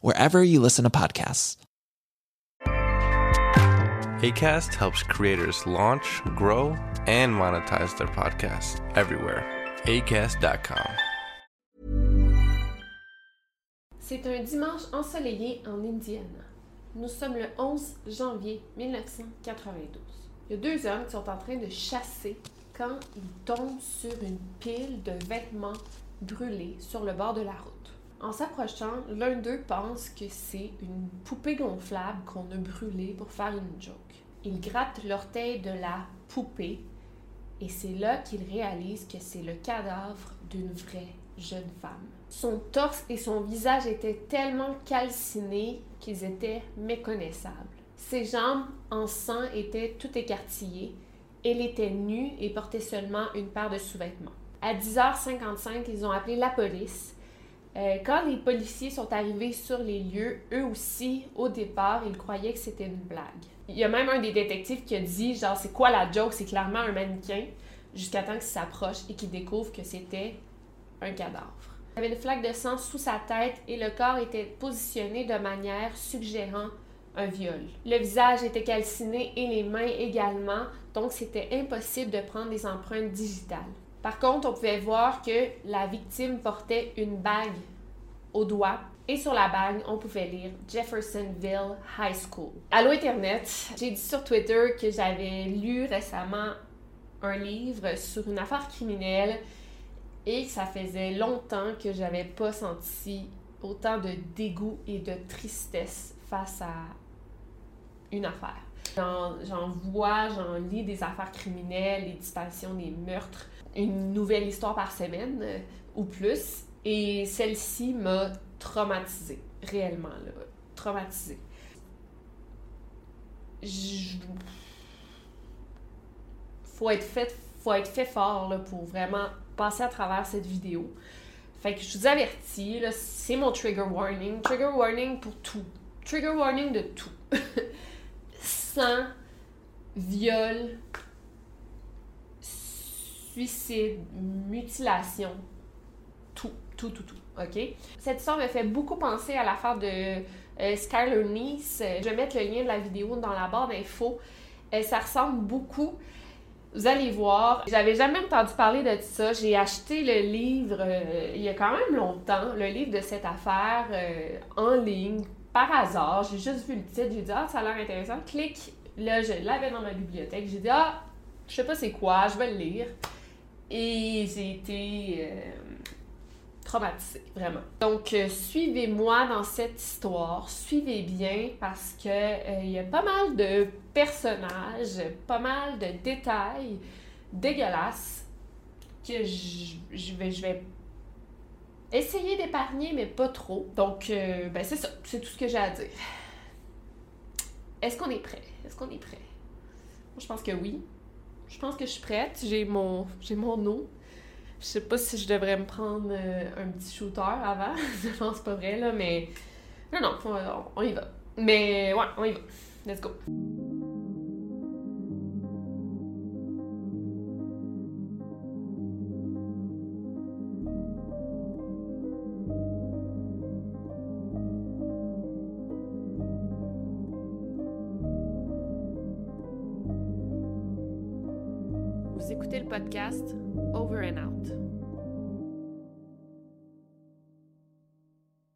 wherever you listen to podcasts. ACAST helps creators launch, grow, and monetize their podcasts everywhere. ACAST.com. C'est un dimanche ensoleillé en Indiana. Nous sommes le 11 janvier 1992. Il y a deux hommes qui sont en train de chasser quand ils tombent sur une pile de vêtements brûlés sur le bord de la route. En s'approchant, l'un d'eux pense que c'est une poupée gonflable qu'on a brûlée pour faire une joke. Ils grattent l'orteil de la poupée et c'est là qu'ils réalisent que c'est le cadavre d'une vraie jeune femme. Son torse et son visage étaient tellement calcinés qu'ils étaient méconnaissables. Ses jambes en sang étaient tout écartillées. Elle était nue et portait seulement une paire de sous-vêtements. À 10h55, ils ont appelé la police euh, quand les policiers sont arrivés sur les lieux, eux aussi, au départ, ils croyaient que c'était une blague. Il y a même un des détectives qui a dit, genre, c'est quoi la joke? C'est clairement un mannequin, jusqu'à temps qu'il s'approche et qu'il découvre que c'était un cadavre. Il avait une flaque de sang sous sa tête et le corps était positionné de manière suggérant un viol. Le visage était calciné et les mains également, donc c'était impossible de prendre des empreintes digitales. Par contre, on pouvait voir que la victime portait une bague au doigt et sur la bague, on pouvait lire Jeffersonville High School. Allô Internet, j'ai dit sur Twitter que j'avais lu récemment un livre sur une affaire criminelle et que ça faisait longtemps que j'avais pas senti autant de dégoût et de tristesse face à une affaire. J'en vois, j'en lis des affaires criminelles, les disparitions, les meurtres, une nouvelle histoire par semaine euh, ou plus. Et celle-ci m'a traumatisée, réellement, là. Traumatisée. Faut être fait, faut être fait fort là, pour vraiment passer à travers cette vidéo. Fait que je vous avertis, c'est mon trigger warning. Trigger warning pour tout. Trigger warning de tout. Sang, viol, suicide, mutilation, tout, tout, tout, tout. OK? Cette histoire me fait beaucoup penser à l'affaire de euh, Skyler Nice. Je vais mettre le lien de la vidéo dans la barre d'infos. Euh, ça ressemble beaucoup. Vous allez voir. J'avais jamais entendu parler de ça. J'ai acheté le livre euh, il y a quand même longtemps, le livre de cette affaire en ligne, par hasard. J'ai juste vu le titre. J'ai dit, ah, ça a l'air intéressant. Clique. Là, je l'avais dans ma bibliothèque. J'ai dit, ah, je sais pas c'est quoi, je vais le lire. Et j'ai été euh, traumatisée, vraiment. Donc, euh, suivez-moi dans cette histoire. Suivez bien parce que euh, il y a pas mal de personnages, pas mal de détails dégueulasses que je, vais, essayer d'épargner, mais pas trop. Donc, ben c'est ça. C'est tout ce que j'ai à dire. Est-ce qu'on est prêt? Est-ce qu'on est prêt? je pense que oui. Je pense que je suis prête. J'ai mon, j'ai mon eau. Je sais pas si je devrais me prendre euh, un petit shooter avant. je pense pas vrai, là, mais. Non, non, on, y va. Mais ouais, on y va. Let's go. Over and Out.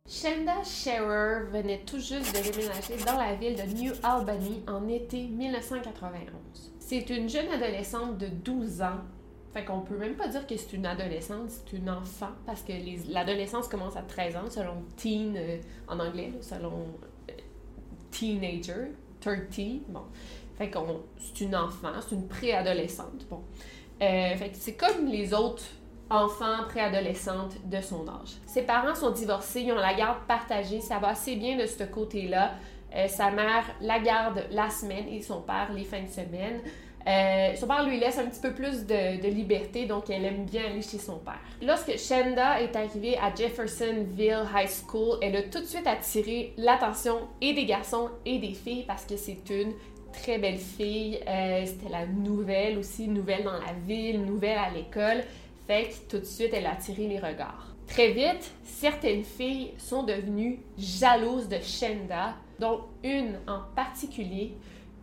Shenda Scherer venait tout juste de déménager dans la ville de New Albany en été 1991. C'est une jeune adolescente de 12 ans. Fait qu'on peut même pas dire que c'est une adolescente, c'est une enfant, parce que l'adolescence commence à 13 ans, selon teen euh, en anglais, selon euh, teenager, 13, bon. Fait qu'on, c'est une enfant, c'est une préadolescente, bon. Euh, c'est comme les autres enfants, préadolescentes de son âge. Ses parents sont divorcés, ils ont la garde partagée, ça va assez bien de ce côté-là. sa mère la garde la semaine et son père les fins de semaine. Euh, son père lui laisse un petit peu plus de, liberté, donc elle aime bien aller chez son père. Lorsque Shenda est arrivée à Jeffersonville High School, elle a tout de suite attiré l'attention et des garçons et des filles parce que c'est une très belle fille. Euh, c'était la nouvelle aussi, nouvelle dans la ville, nouvelle à l'école. Fait que tout de suite, elle a attiré les regards. Très vite, certaines filles sont devenues jalouses de Shenda, dont une en particulier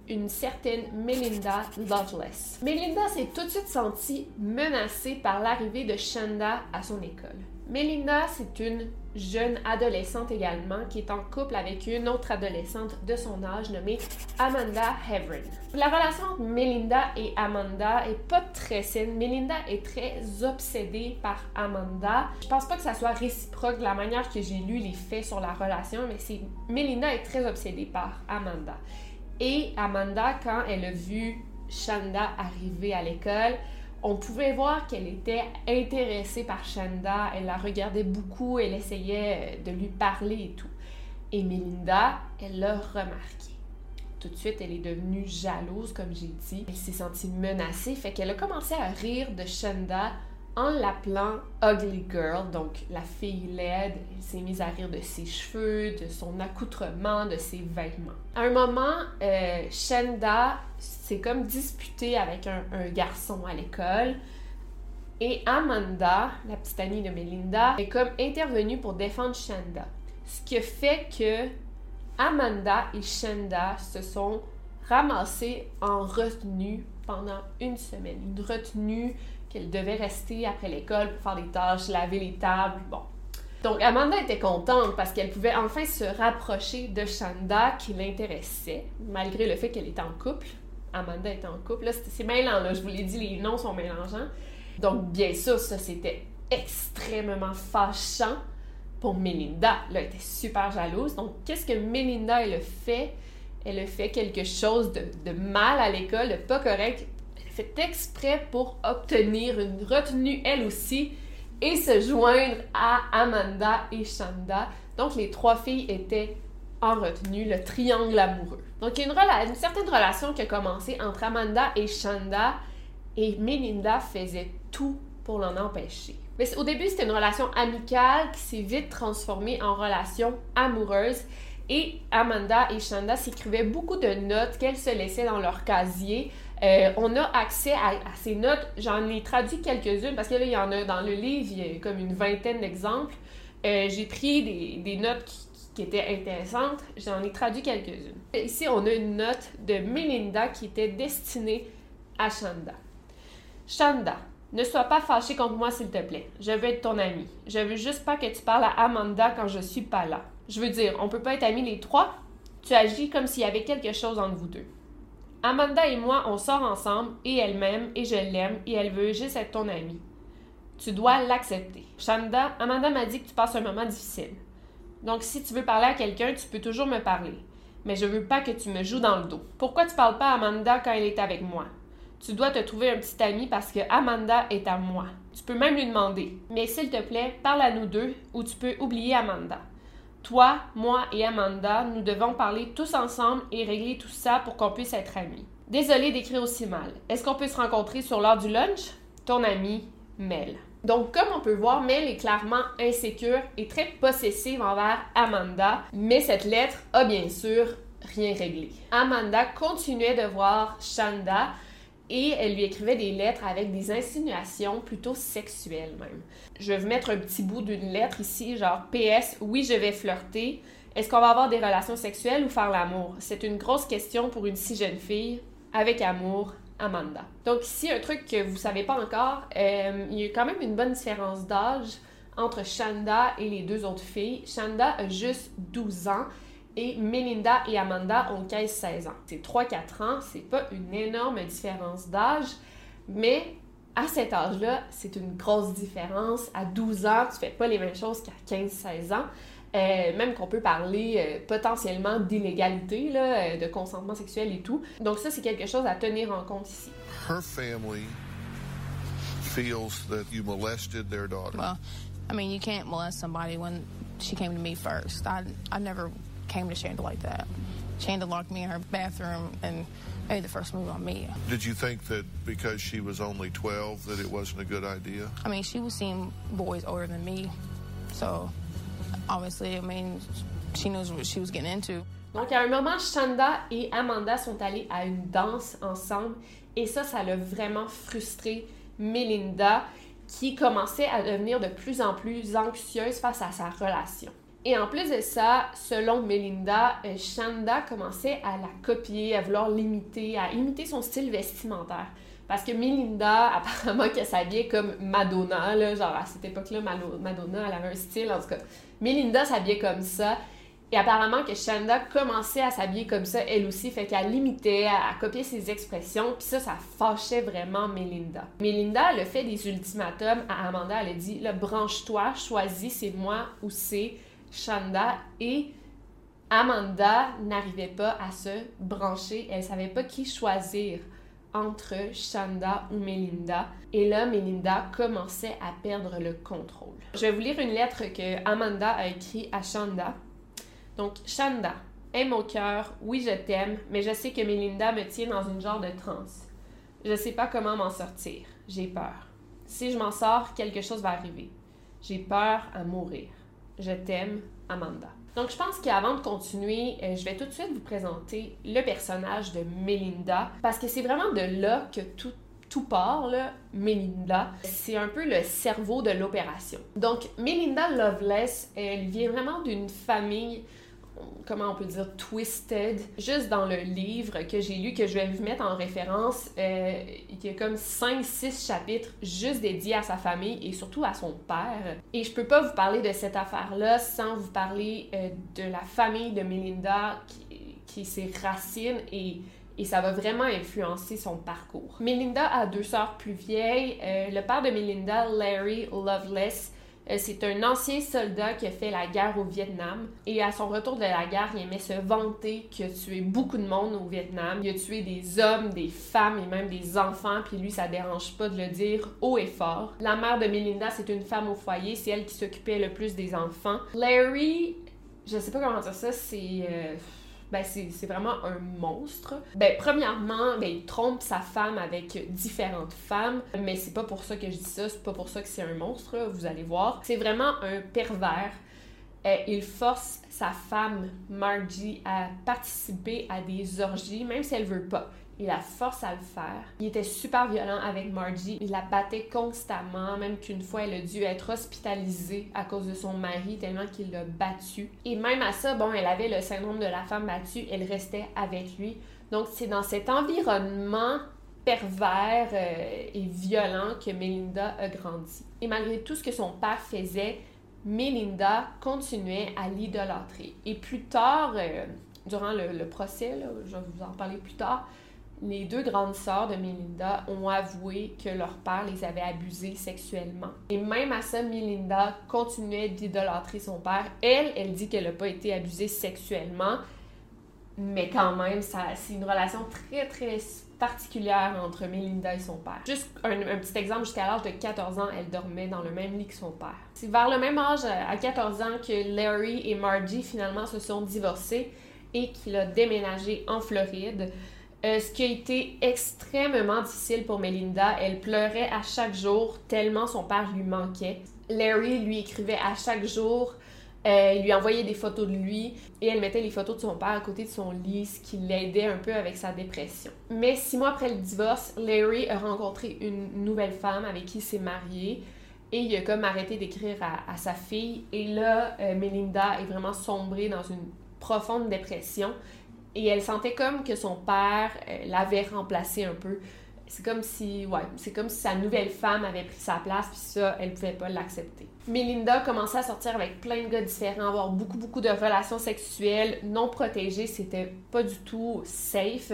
une certaine Melinda Loveless. Melinda s'est tout de suite sentie menacée par l'arrivée de Shanda à son école. Melinda, c'est une jeune adolescente également qui est en couple avec une autre adolescente de son âge nommée Amanda Heverin. La relation entre Melinda et Amanda est pas très saine. Melinda est très obsédée par Amanda. Je pense pas que ça soit réciproque de la manière que j'ai lu les faits sur la relation, mais c'est Melinda est très obsédée par Amanda. Et Amanda, quand elle a vu Shanda arriver à l'école, on pouvait voir qu'elle était intéressée par Shanda, elle la regardait beaucoup, elle essayait de lui parler et tout. Et Melinda, elle l'a remarqué. Tout de suite, elle est devenue jalouse, comme j'ai dit. Elle s'est sentie menacée, fait qu'elle a commencé à rire de Shanda en l'appelant Ugly Girl, donc la fille laide. Elle s'est mise à rire de ses cheveux, de son accoutrement, de ses vêtements. À un moment, euh, Shenda s'est comme disputée avec un, garçon à l'école. Et Amanda, la petite amie de Melinda, est comme intervenue pour défendre Shenda. Ce qui fait que Amanda et Shenda se sont ramassés en retenue pendant une semaine. Une retenue qu'elle devait rester après l'école pour faire des tâches, laver les tables, bon. Donc Amanda était contente parce qu'elle pouvait enfin se rapprocher de Shanda qui l'intéressait, malgré le fait qu'elle était en couple. Amanda était en couple. Là, c'est mêlant, là. Je vous l'ai dit, les noms sont mélangeants. Donc, bien sûr, ça, c'était extrêmement fâchant pour Melinda. Là, elle était super jalouse. Donc, qu'est-ce que Melinda, elle a fait? Elle a fait quelque chose de, mal à l'école, de pas correct fait exprès pour obtenir une retenue elle aussi et se joindre à Amanda et Shanda. Donc les trois filles étaient en retenue, le triangle amoureux. Donc il y a une, certaine relation qui a commencé entre Amanda et Shanda et Melinda faisait tout pour l'en empêcher. Mais au début, c'était une relation amicale qui s'est vite transformée en relation amoureuse et Amanda et Shanda s'écrivaient beaucoup de notes qu'elles se laissaient dans leur casier euh, on a accès à, ces notes. J'en ai traduit quelques-unes parce que là, il y en a dans le livre, il y a comme une vingtaine d'exemples. Euh, j'ai pris des, notes qui, étaient intéressantes. J'en ai traduit quelques-unes. Ici, on a une note de Melinda qui était destinée à Shanda. Shanda, ne sois pas fâchée contre moi, s'il te plaît. Je veux être ton amie. Je veux juste pas que tu parles à Amanda quand je suis pas là. Je veux dire, on peut pas être amis les trois. Tu agis comme s'il y avait quelque chose entre vous deux. Amanda et moi, on sort ensemble et elle m'aime et je l'aime et elle veut juste être ton amie. Tu dois l'accepter. Shanda, Amanda m'a dit que tu passes un moment difficile. Donc si tu veux parler à quelqu'un, tu peux toujours me parler. Mais je veux pas que tu me joues dans le dos. Pourquoi tu parles pas à Amanda quand elle est avec moi? Tu dois te trouver un petit ami parce que Amanda est à moi. Tu peux même lui demander. Mais s'il te plaît, parle à nous deux ou tu peux oublier Amanda. Toi, moi et Amanda, nous devons parler tous ensemble et régler tout ça pour qu'on puisse être amis. Désolée d'écrire aussi mal. Est-ce qu'on peut se rencontrer sur l'heure du lunch? Ton ami, Mel. Donc, comme on peut voir, Mel est clairement insécure et très possessive envers Amanda, mais cette lettre a bien sûr rien réglé. Amanda continuait de voir Shanda et elle lui écrivait des lettres avec des insinuations plutôt sexuelles même. Je vais mettre un petit bout d'une lettre ici, genre PS, oui, je vais flirter. Est-ce qu'on va avoir des relations sexuelles ou faire l'amour? C'est une grosse question pour une si jeune fille. Avec amour, Amanda. Donc ici, un truc que vous savez pas encore, euh, il y a quand même une bonne différence d'âge entre Shanda et les deux autres filles. Shanda a juste 12 ans et Melinda et Amanda ont 15-16 ans. C'est 3-4 ans, c'est pas une énorme différence d'âge, mais à cet âge-là, c'est une grosse différence. À 12 ans, tu fais pas les mêmes choses qu'à 15-16 ans. Euh, même qu'on peut parler euh, potentiellement d'inégalité, là, euh, de consentement sexuel et tout. Donc ça, c'est quelque chose à tenir en compte ici. Her family feels that you molested their daughter. Well, I mean, you can't molest somebody when she came to me first. I, I never came to Shanda like that. Shanda locked me in her bathroom and made the first move on me. Did you think that because she was only 12 that it wasn't a good idea? I mean, she was seeing boys older than me, so obviously, I mean, she knows what she was getting into. Donc, à un moment, Shanda et Amanda sont allés à une danse ensemble et ça, ça l'a vraiment frustré Melinda qui commençait à devenir de plus en plus anxieuse face à sa relation. Et en plus de ça, selon Melinda, euh, Shanda commençait à la copier, à vouloir l'imiter, à imiter son style vestimentaire. Parce que Melinda, apparemment, qu'elle s'habillait comme Madonna, genre à cette époque-là, Madonna, elle avait un style, en tout cas. Melinda s'habillait comme ça. Et apparemment que Shanda commençait à s'habiller comme ça, elle aussi, fait qu'elle limitait, à, copier ses expressions, puis ça, ça fâchait vraiment Melinda. Melinda, elle a fait des ultimatums à Amanda, elle a dit, là, branche-toi, choisis, c'est moi ou c'est Shanda, et Amanda n'arrivait pas à se brancher, elle savait pas qui choisir entre Shanda ou Melinda. Et là, Melinda commençait à perdre le contrôle. Je vais vous lire une lettre que Amanda a écrite à Shanda. Donc, Shanda, aime au cœur, oui, je t'aime, mais je sais que Melinda me tient dans une genre de transe. Je sais pas comment m'en sortir. J'ai peur. Si je m'en sors, quelque chose va arriver. J'ai peur à mourir. Je t'aime, Amanda. Donc, je pense qu'avant de continuer, euh, je vais tout de suite vous présenter le personnage de Melinda, parce que c'est vraiment de là que tout, tout part, Melinda. C'est un peu le cerveau de l'opération. Donc, Melinda Loveless, elle vient vraiment d'une famille comment on peut dire, twisted. Juste dans le livre que j'ai lu, que je vais vous mettre en référence, euh, il y a comme 5-6 chapitres juste dédiés à sa famille et surtout à son père. Et je peux pas vous parler de cette affaire-là sans vous parler euh, de la famille de Melinda qui, qui ses et et ça va vraiment influencer son parcours. Melinda a deux sœurs plus vieilles. Euh, le père de Melinda, Larry Loveless, c'est un ancien soldat qui a fait la guerre au Vietnam. Et à son retour de la guerre, il aimait se vanter qu'il a tué beaucoup de monde au Vietnam. Il a tué des hommes, des femmes et même des enfants. Puis lui, ça dérange pas de le dire haut et fort. La mère de Melinda, c'est une femme au foyer. C'est elle qui s'occupait le plus des enfants. Larry, je sais pas comment dire ça, c'est... Euh, ben c'est vraiment un monstre. Ben premièrement, ben il trompe sa femme avec différentes femmes, mais c'est pas pour ça que je dis ça, c'est pas pour ça que c'est un monstre, vous allez voir. C'est vraiment un pervers. Euh, il force sa femme Margie à participer à des orgies, même si elle veut pas. Il la force à le faire. Il était super violent avec Margie. Il la battait constamment, même qu'une fois, elle a dû être hospitalisée à cause de son mari, tellement qu'il l'a battue. Et même à ça, bon, elle avait le syndrome de la femme battue, elle restait avec lui. Donc, c'est dans cet environnement pervers euh, et violent que Melinda a grandi. Et malgré tout ce que son père faisait, Melinda continuait à l'idolâtrer. Et plus tard, euh, durant le, procès, je vais vous en parler plus tard, les deux grandes sœurs de Melinda ont avoué que leur père les avait abusées sexuellement. Et même à ça, Melinda continuait d'idolâtrer son père. Elle, elle dit qu'elle n'a pas été abusée sexuellement, mais quand même, c'est une relation très, très particulière entre Melinda et son père. Juste un, petit exemple, jusqu'à l'âge de 14 ans, elle dormait dans le même lit que son père. C'est vers le même âge, à 14 ans, que Larry et Margie finalement se sont divorcés et qu'il a déménagé en Floride. Euh, ce qui a été extrêmement difficile pour Melinda. Elle pleurait à chaque jour tellement son père lui manquait. Larry lui écrivait à chaque jour, euh, lui envoyait des photos de lui et elle mettait les photos de son père à côté de son lit, ce qui l'aidait un peu avec sa dépression. Mais six mois après le divorce, Larry a rencontré une nouvelle femme avec qui il s'est marié et il a comme arrêté d'écrire à, sa fille. Et là, euh, Melinda est vraiment sombrée dans une profonde dépression et elle sentait comme que son père euh, l'avait remplacé un peu. c'est comme si, ouais, c'est comme si sa nouvelle femme avait pris sa place, puis ça, elle pouvait pas l'accepter. Melinda commençait à sortir avec plein de gars différents, avoir beaucoup, beaucoup de relations sexuelles non protégées, c'était pas du tout safe.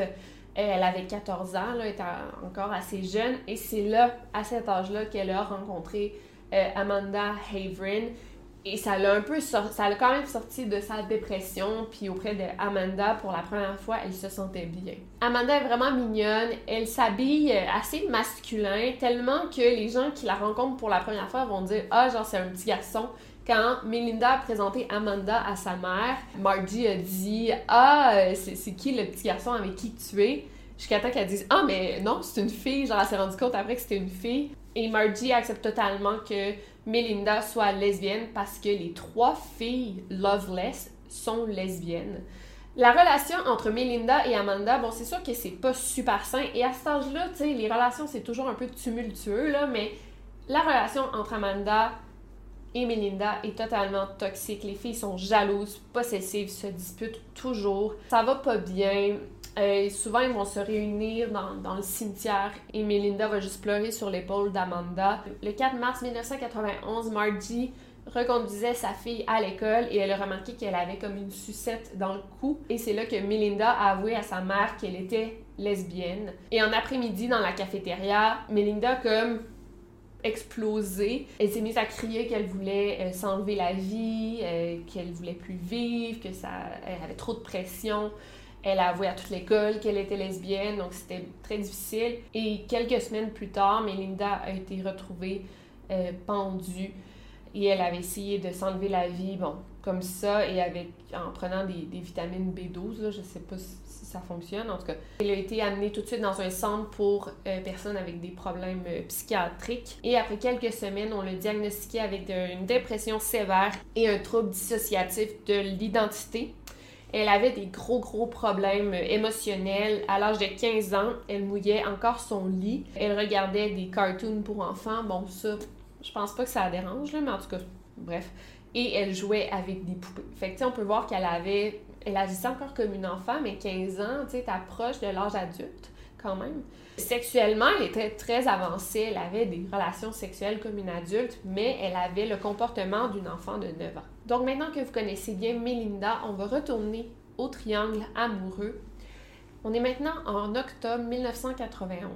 Elle avait 14 ans, là, était encore assez jeune, et c'est là, à cet âge-là, qu'elle a rencontré euh, Amanda Havrin, et ça l'a un peu sorti, ça l'a quand même sorti de sa dépression, puis auprès de Amanda, pour la première fois, elle se sentait bien. Amanda est vraiment mignonne, elle s'habille assez masculin, tellement que les gens qui la rencontrent pour la première fois vont dire Ah, genre, c'est un petit garçon. Quand Melinda a présenté Amanda à sa mère, Margie a dit Ah, c'est qui le petit garçon avec qui tu es? Jusqu'à temps qu'elle dise Ah, mais non, c'est une fille. Genre, elle s'est rendue compte après que c'était une fille. Et Margie accepte totalement que Melinda soit lesbienne parce que les trois filles Loveless sont lesbiennes. La relation entre Melinda et Amanda, bon, c'est sûr que c'est pas super sain. Et à cet âge-là, tu sais, les relations, c'est toujours un peu tumultueux, là, mais la relation entre Amanda et Melinda est totalement toxique. Les filles sont jalouses, possessives, se disputent toujours. Ça va pas bien. Euh, souvent, ils vont se réunir dans, le cimetière et Melinda va juste pleurer sur l'épaule d'Amanda. Le 4 mars 1991, Margie reconduisait sa fille à l'école et elle a remarqué qu'elle avait comme une sucette dans le cou. Et c'est là que Melinda a avoué à sa mère qu'elle était lesbienne. Et en après-midi, dans la cafétéria, Melinda comme explosé. Elle s'est mise à crier qu'elle voulait euh, s'enlever la vie, euh, qu'elle voulait plus vivre, que ça, elle avait trop de pression. Elle a avoué à toute l'école qu'elle était lesbienne, donc c'était très difficile. Et quelques semaines plus tard, Melinda a été retrouvée euh, pendue et elle avait essayé de s'enlever la vie, bon, comme ça, et avec, en prenant des, vitamines B12, là, je sais pas si ça fonctionne, en tout cas. Elle a été amenée tout de suite dans un centre pour euh, personnes avec des problèmes euh, psychiatriques. Et après quelques semaines, on l'a diagnostiquée avec une dépression sévère et un trouble dissociatif de l'identité. Elle avait des gros, gros problèmes émotionnels. À l'âge de 15 ans, elle mouillait encore son lit. Elle regardait des cartoons pour enfants. Bon, ça, je pense pas que ça la dérange, là, mais en tout cas, bref. Et elle jouait avec des poupées. Fait que, on peut voir qu'elle avait... Elle agissait encore comme une enfant, mais 15 ans, tu sais, t'approches de l'âge adulte, quand même. Sexuellement, elle était très avancée. Elle avait des relations sexuelles comme une adulte, mais elle avait le comportement d'une enfant de 9 ans. Donc maintenant que vous connaissez bien Melinda, on va retourner au triangle amoureux. On est maintenant en octobre 1991.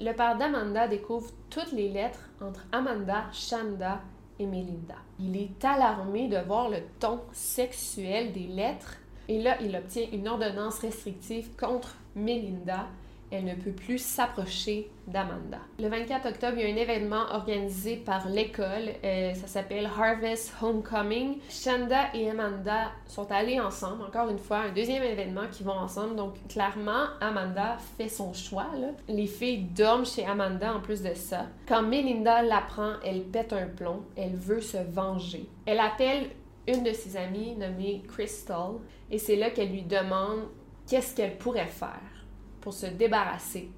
Le père d'Amanda découvre toutes les lettres entre Amanda, Shanda et Melinda. Il est alarmé de voir le ton sexuel des lettres et là, il obtient une ordonnance restrictive contre Melinda elle ne peut plus s'approcher d'Amanda. Le 24 octobre, il y a un événement organisé par l'école. Euh, ça s'appelle Harvest Homecoming. Shanda et Amanda sont allées ensemble. Encore une fois, un deuxième événement qui vont ensemble. Donc, clairement, Amanda fait son choix. Les filles dorment chez Amanda en plus de ça. Quand Melinda l'apprend, elle pète un plomb. Elle veut se venger. Elle appelle une de ses amies nommée Crystal et c'est là qu'elle lui demande qu'est-ce qu'elle pourrait faire pour se débarrasser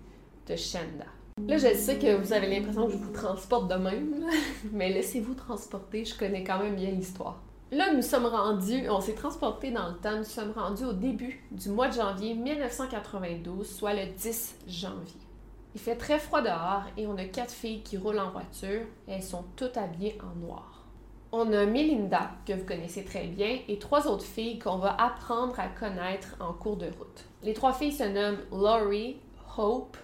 de Shanda. Là, je sais que vous avez l'impression que je vous transporte de même, mais laissez-vous transporter, je connais quand même bien l'histoire. Là, nous sommes rendus, on s'est transporté dans le temps, nous sommes rendus au début du mois de janvier 1992, soit le 10 janvier. Il fait très froid dehors et on a quatre filles qui roulent en voiture elles sont toutes habillées en noir. On a Melinda, que vous connaissez très bien, et trois autres filles qu'on va apprendre à connaître en cours de route. Les trois filles se nomment Laurie, Hope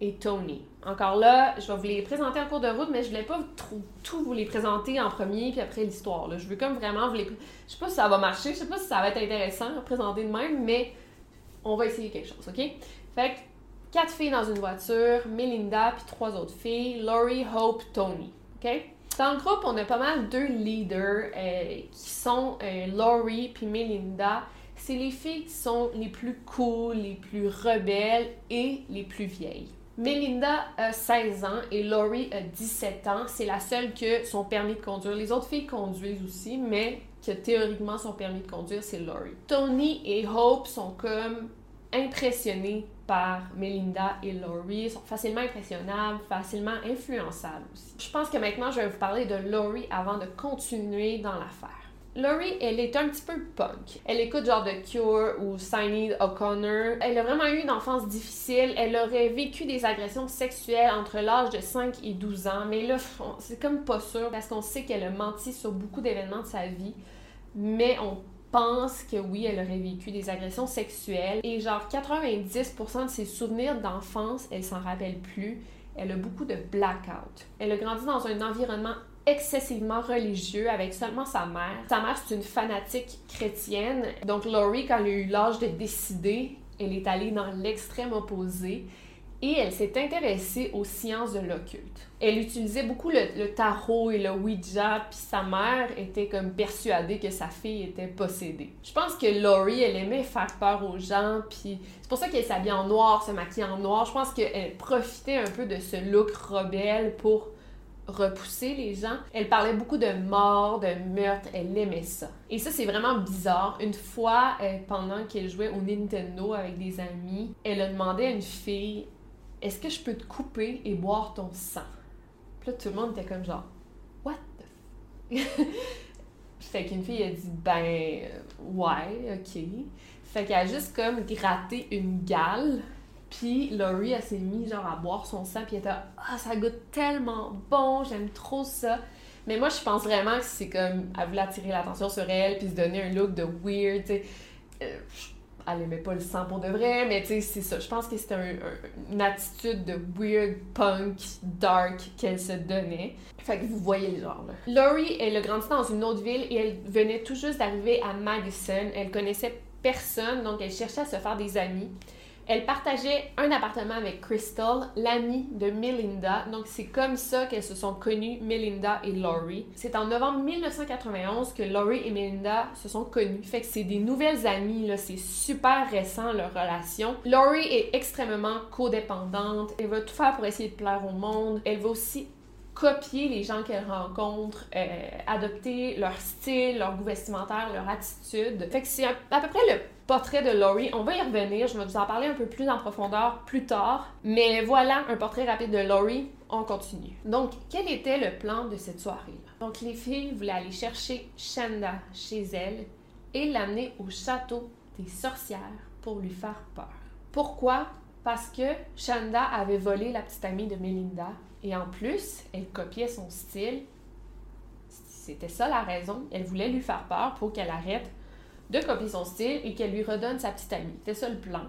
et Tony. Encore là, je vais vous les présenter en cours de route, mais je voulais pas tout vous les présenter en premier puis après l'histoire. Je veux comme vraiment vous les. Je sais pas si ça va marcher, je sais pas si ça va être intéressant à présenter de même, mais on va essayer quelque chose, ok? Fait que quatre filles dans une voiture, Melinda puis trois autres filles, Laurie, Hope, Tony, ok? Dans le groupe, on a pas mal deux leaders euh, qui sont euh, Laurie puis Melinda c'est les filles qui sont les plus cool, les plus rebelles et les plus vieilles. Melinda a 16 ans et Laurie a 17 ans. C'est la seule que son permis de conduire. Les autres filles conduisent aussi, mais que théoriquement son permis de conduire, c'est Laurie. Tony et Hope sont comme impressionnés par Melinda et Laurie. Ils sont facilement impressionnables, facilement influençables aussi. Je pense que maintenant, je vais vous parler de Laurie avant de continuer dans l'affaire. Laurie, elle est un petit peu punk. Elle écoute genre de Cure ou Sinead O'Connor. Elle a vraiment eu une enfance difficile. Elle aurait vécu des agressions sexuelles entre l'âge de 5 et 12 ans. Mais là, c'est comme pas sûr parce qu'on sait qu'elle a menti sur beaucoup d'événements de sa vie. Mais on pense que oui, elle aurait vécu des agressions sexuelles. Et genre 90% de ses souvenirs d'enfance, elle s'en rappelle plus. Elle a beaucoup de blackout. Elle a grandi dans un environnement excessivement religieux avec seulement sa mère. Sa mère, c'est une fanatique chrétienne. Donc, Laurie, quand elle a eu l'âge de décider, elle est allée dans l'extrême opposé et elle s'est intéressée aux sciences de l'occulte. Elle utilisait beaucoup le, tarot et le Ouija, puis sa mère était comme persuadée que sa fille était possédée. Je pense que Laurie, elle aimait faire peur aux gens, puis c'est pour ça qu'elle s'habille en noir, se maquille en noir. Je pense qu'elle profitait un peu de ce look rebelle pour repousser les gens. Elle parlait beaucoup de mort, de meurtre, elle aimait ça. Et ça, c'est vraiment bizarre. Une fois, euh, pendant qu'elle jouait au Nintendo avec des amis, elle a demandé à une fille Est-ce que je peux te couper et boire ton sang? Puis là, tout le monde était comme genre What the Fait qu'une fille a dit Ben, ouais, ok. Fait qu'elle a juste comme gratté une gale puis Laurie, elle s'est mise genre à boire son sang, puis elle était Ah, ça goûte tellement bon, j'aime trop ça. Mais moi, je pense vraiment que c'est comme. Elle voulait attirer l'attention sur elle, puis se donner un look de weird, tu sais. Euh, elle aimait pas le sang pour de vrai, mais tu sais, c'est ça. Je pense que c'était une attitude de weird, punk, dark qu'elle se donnait. Fait que vous voyez le genre, là. Laurie, elle a grandi dans une autre ville et elle venait tout juste d'arriver à Madison. Elle connaissait personne, donc elle cherchait à se faire des amis. Elle partageait un appartement avec Crystal, l'amie de Melinda. Donc c'est comme ça qu'elles se sont connues, Melinda et Laurie. C'est en novembre 1991 que Laurie et Melinda se sont connues. Fait que c'est des nouvelles amies, là, c'est super récent leur relation. Laurie est extrêmement codépendante. Elle va tout faire pour essayer de plaire au monde. Elle va aussi copier les gens qu'elle rencontre, euh, adopter leur style, leur goût vestimentaire, leur attitude. Fait que c'est à, peu près le portrait de Laurie. On va y revenir, je vais vous en parler un peu plus en profondeur plus tard. Mais voilà un portrait rapide de Laurie. On continue. Donc, quel était le plan de cette soirée-là? Donc, les filles voulaient aller chercher Shanda chez elle et l'amener au château des sorcières pour lui faire peur. Pourquoi? Parce que Shanda avait volé la petite amie de Melinda et en plus, elle copiait son style. C'était ça la raison. Elle voulait lui faire peur pour qu'elle arrête de copier son style et qu'elle lui redonne sa petite amie. C'était ça le plan.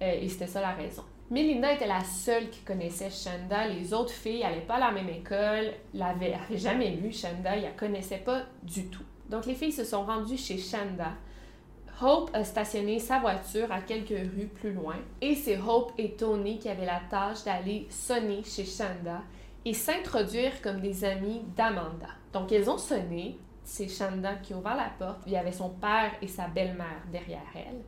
Euh, et c'était ça la raison. Melinda était la seule qui connaissait Shanda. Les autres filles n'allaient pas à la même école, l'avaient jamais vu Shanda, ils la connaissaient pas du tout. Donc les filles se sont rendues chez Shanda. Hope a stationné sa voiture à quelques rues plus loin et c'est Hope et Tony qui avaient la tâche d'aller sonner chez Shanda et s'introduire comme des amis d'Amanda. Donc elles ont sonné, c'est Shanda qui a ouvert la porte, il y avait son père et sa belle-mère derrière elle.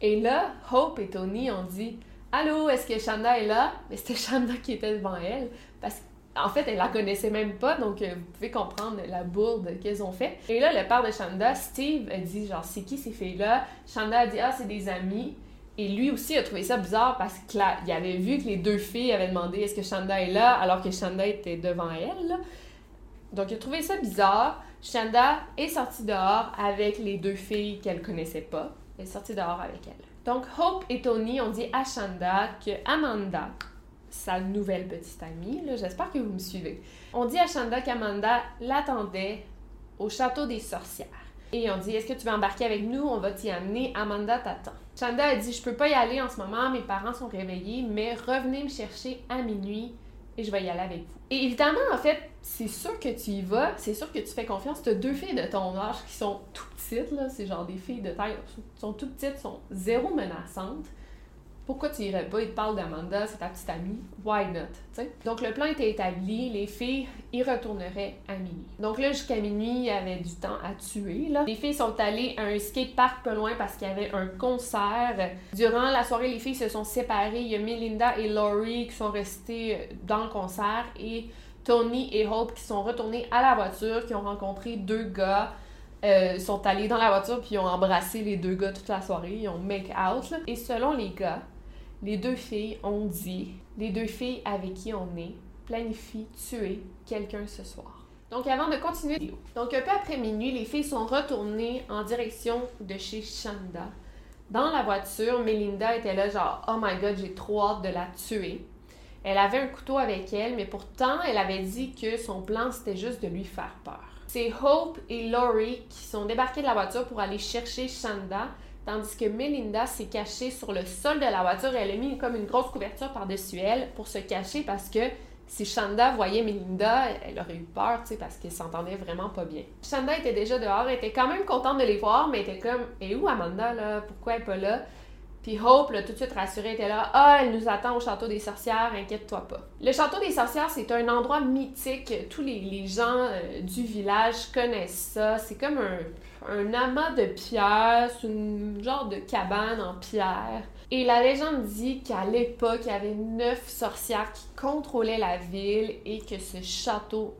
Et là, Hope et Tony ont dit Allô, est-ce que Shanda est là? Mais c'était Shanda qui était devant elle parce que en fait, elle la connaissait même pas, donc euh, vous pouvez comprendre la bourde qu'elles ont fait. Et là, le père de Shanda, Steve, a dit genre, c'est qui ces filles-là? Shanda a dit, ah, c'est des amis. Et lui aussi a trouvé ça bizarre parce qu'il avait vu que les deux filles avaient demandé est-ce que Shanda est là alors que Shanda était devant elle. Donc il a trouvé ça bizarre. Shanda est sortie dehors avec les deux filles qu'elle connaissait pas. Elle est sortie dehors avec elle. Donc Hope et Tony ont dit à Shanda que Amanda, sa nouvelle petite amie. J'espère que vous me suivez. On dit à Shanda qu'Amanda l'attendait au château des sorcières. Et on dit Est-ce que tu veux embarquer avec nous? On va t'y amener. Amanda t'attend. Shanda a dit Je peux pas y aller en ce moment, mes parents sont réveillés, mais revenez me chercher à minuit et je vais y aller avec vous. Et évidemment, en fait, c'est sûr que tu y vas, c'est sûr que tu fais confiance. Tu as deux filles de ton âge qui sont tout petites, là, c'est genre des filles de taille, sont tout petites, sont zéro menaçantes pourquoi tu irais pas? Il te parle d'Amanda, c'est ta petite amie. Why not? Donc le plan était établi, les filles y retourneraient à minuit. Donc là, jusqu'à minuit, il y avait du temps à tuer. Là. Les filles sont allées à un skatepark pas loin parce qu'il y avait un concert. Durant la soirée, les filles se sont séparées. Il y a Melinda et Laurie qui sont restées dans le concert et Tony et Hope qui sont retournés à la voiture, qui ont rencontré deux gars. Euh, sont allés dans la voiture puis ont embrassé les deux gars toute la soirée, ils ont make out. Et selon les gars, les deux filles ont dit, les deux filles avec qui on est, planifient tuer quelqu'un ce soir. Donc, avant de continuer, donc un peu après minuit, les filles sont retournées en direction de chez Shanda. Dans la voiture, Melinda était là, genre, oh my god, j'ai trop hâte de la tuer. Elle avait un couteau avec elle, mais pourtant, elle avait dit que son plan, c'était juste de lui faire peur. C'est Hope et Laurie qui sont débarqués de la voiture pour aller chercher Shanda, tandis que Melinda s'est cachée sur le sol de la voiture et elle a mis comme une grosse couverture par-dessus elle pour se cacher parce que si Shanda voyait Melinda, elle aurait eu peur, tu sais, parce qu'elle s'entendait vraiment pas bien. Shanda était déjà dehors, elle était quand même contente de les voir, mais était comme, et où Amanda, là? Pourquoi elle est pas là? Puis Hope, là, tout de suite rassurée, était là. Ah, elle nous attend au château des sorcières, inquiète-toi pas. Le château des sorcières, c'est un endroit mythique. Tous les, gens euh, du village connaissent ça. C'est comme un, un amas de pierres, une genre de cabane en pierre. Et la légende dit qu'à l'époque, il y avait neuf sorcières qui contrôlaient la ville et que ce château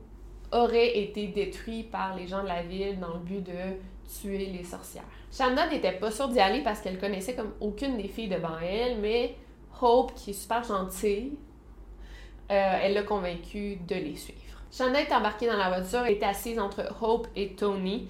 aurait été détruit par les gens de la ville dans le but de tuer les sorcières. Shanda n'était pas sûre d'y aller parce qu'elle connaissait comme aucune des filles devant elle, mais Hope, qui est super gentille, euh, elle l'a convaincue de les suivre. Shanda est embarquée dans la voiture, elle était assise entre Hope et Tony.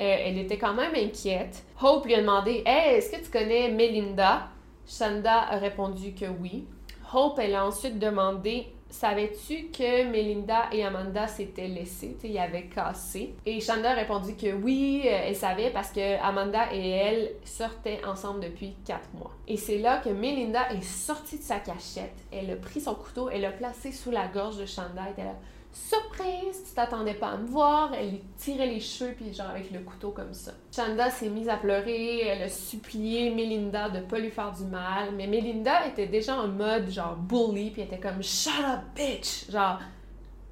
Euh, elle était quand même inquiète. Hope lui a demandé Hey, est-ce que tu connais Melinda Shanda a répondu que oui. Hope, elle a ensuite demandé Savais-tu que Melinda et Amanda s'étaient laissées, il y avait cassé? Et Shanda a répondu que oui, euh, elle savait parce que Amanda et elle sortaient ensemble depuis quatre mois. Et c'est là que Melinda est sortie de sa cachette, elle a pris son couteau, elle l'a placé sous la gorge de Shanda, elle était là surprise, tu t'attendais pas à me voir. Elle lui tirait les cheveux, puis genre avec le couteau comme ça. Chanda s'est mise à pleurer, elle a supplié Melinda de pas lui faire du mal, mais Melinda était déjà en mode genre bully, puis était comme shut up bitch, genre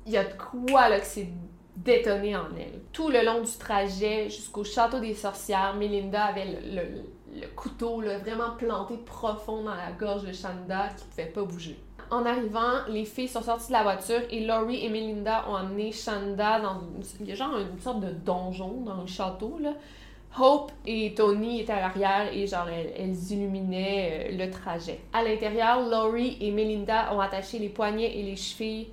il y a de quoi là que c'est détonné en elle. Tout le long du trajet jusqu'au château des sorcières, Melinda avait le, couteau là, vraiment planté profond dans la gorge de Chanda qui pouvait pas bouger en arrivant, les filles sont sorties de la voiture et Laurie et Melinda ont amené Shanda dans une, sorte de donjon dans le château. Hope et Tony étaient à l'arrière et genre elles, illuminaient euh, le trajet. À l'intérieur, Laurie et Melinda ont attaché les poignets et les chevilles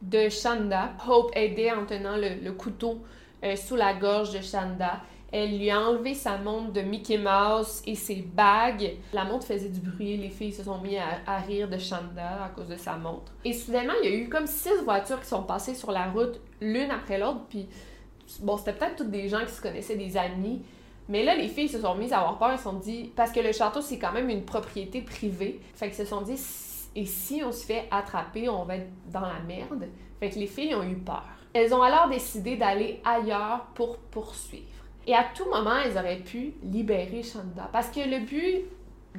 de Shanda. Hope aidait en tenant le, couteau euh, sous la gorge de Shanda elle lui a enlevé sa montre de Mickey Mouse et ses bagues. La montre faisait du bruit, les filles se sont mis à, rire de Shanda à cause de sa montre. Et soudainement, il y a eu comme six voitures qui sont passées sur la route l'une après l'autre, puis bon, c'était peut-être toutes des gens qui se connaissaient, des amis. Mais là, les filles se sont mises à avoir peur, elles se sont dit, parce que le château, c'est quand même une propriété privée. Fait qu'elles se sont dit, et si on se fait attraper, on va être dans la merde. Fait que les filles ont eu peur. Elles ont alors décidé d'aller ailleurs pour poursuivre. Et à tout moment, elles auraient pu libérer Shanda. Parce que le but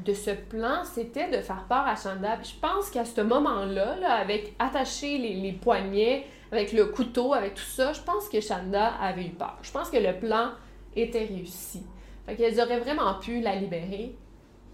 de ce plan, c'était de faire peur à Shanda. je pense qu'à ce moment-là, avec attacher les, poignets, avec le couteau, avec tout ça, je pense que Shanda avait eu peur. Je pense que le plan était réussi. Fait qu'elles auraient vraiment pu la libérer,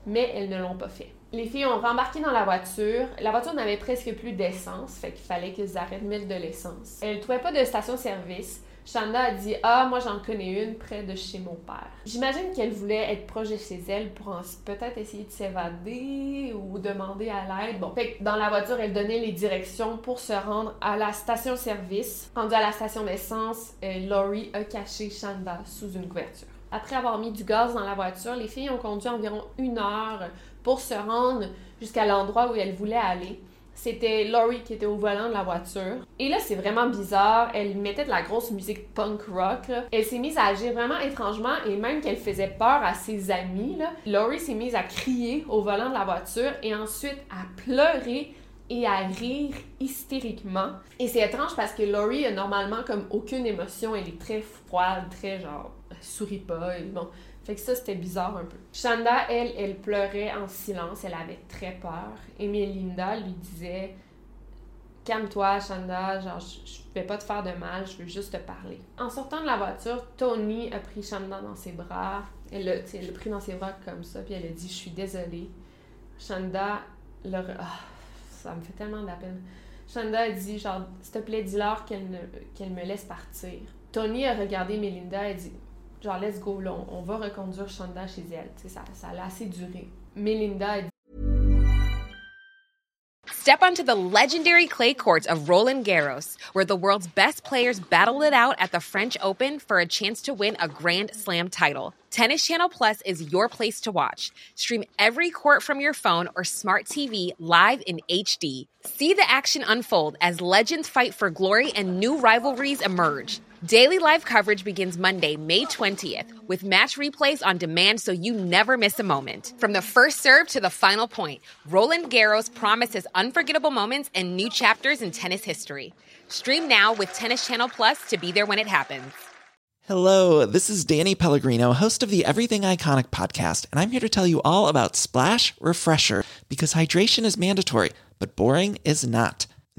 mais elles ne l'ont pas fait. Les filles ont rembarqué dans la voiture. La voiture n'avait presque plus d'essence, fait qu'il fallait qu'elles arrêtent de mettre de l'essence. Elles ne trouvaient pas de station-service. Shanda a dit Ah, moi j'en connais une près de chez mon père. J'imagine qu'elle voulait être proche de chez elle pour peut-être essayer de s'évader ou demander à l'aide. Bon, fait que dans la voiture, elle donnait les directions pour se rendre à la station-service. Rendue à la station d'essence, euh, Laurie a caché Shanda sous une couverture. Après avoir mis du gaz dans la voiture, les filles ont conduit environ une heure pour se rendre jusqu'à l'endroit où elles voulaient aller. C'était Laurie qui était au volant de la voiture. Et là, c'est vraiment bizarre. Elle mettait de la grosse musique punk rock. Elle s'est mise à agir vraiment étrangement et même qu'elle faisait peur à ses amis. Laurie s'est mise à crier au volant de la voiture et ensuite à pleurer et à rire hystériquement. Et c'est étrange parce que Laurie a normalement comme aucune émotion. Elle est très froide, très genre sourit pas. Et bon, fait que ça, c'était bizarre un peu. Shanda, elle, elle pleurait en silence, elle avait très peur. Et Melinda lui disait Calme-toi, Shanda, genre, je, vais pas te faire de mal, je veux juste te parler. En sortant de la voiture, Tony a pris Shanda dans ses bras. Elle l'a pris dans ses bras comme ça, puis elle a dit Je suis désolée. Shanda, leur... Ah, ça me fait tellement de la peine. Shanda a dit genre, s'il te plaît, dis-leur qu'elle qu'elle me laisse partir. Tony a regardé Melinda et dit genre, let's go, là, on, va reconduire Shanda chez elle. Tu sais, ça, ça a assez duré. Melinda a dit Step onto the legendary clay courts of Roland Garros, where the world's best players battle it out at the French Open for a chance to win a Grand Slam title. Tennis Channel Plus is your place to watch. Stream every court from your phone or smart TV live in HD. See the action unfold as legends fight for glory and new rivalries emerge. Daily live coverage begins Monday, May 20th, with match replays on demand so you never miss a moment. From the first serve to the final point, Roland Garros promises unforgettable moments and new chapters in tennis history. Stream now with Tennis Channel Plus to be there when it happens. Hello, this is Danny Pellegrino, host of the Everything Iconic podcast, and I'm here to tell you all about Splash Refresher because hydration is mandatory, but boring is not.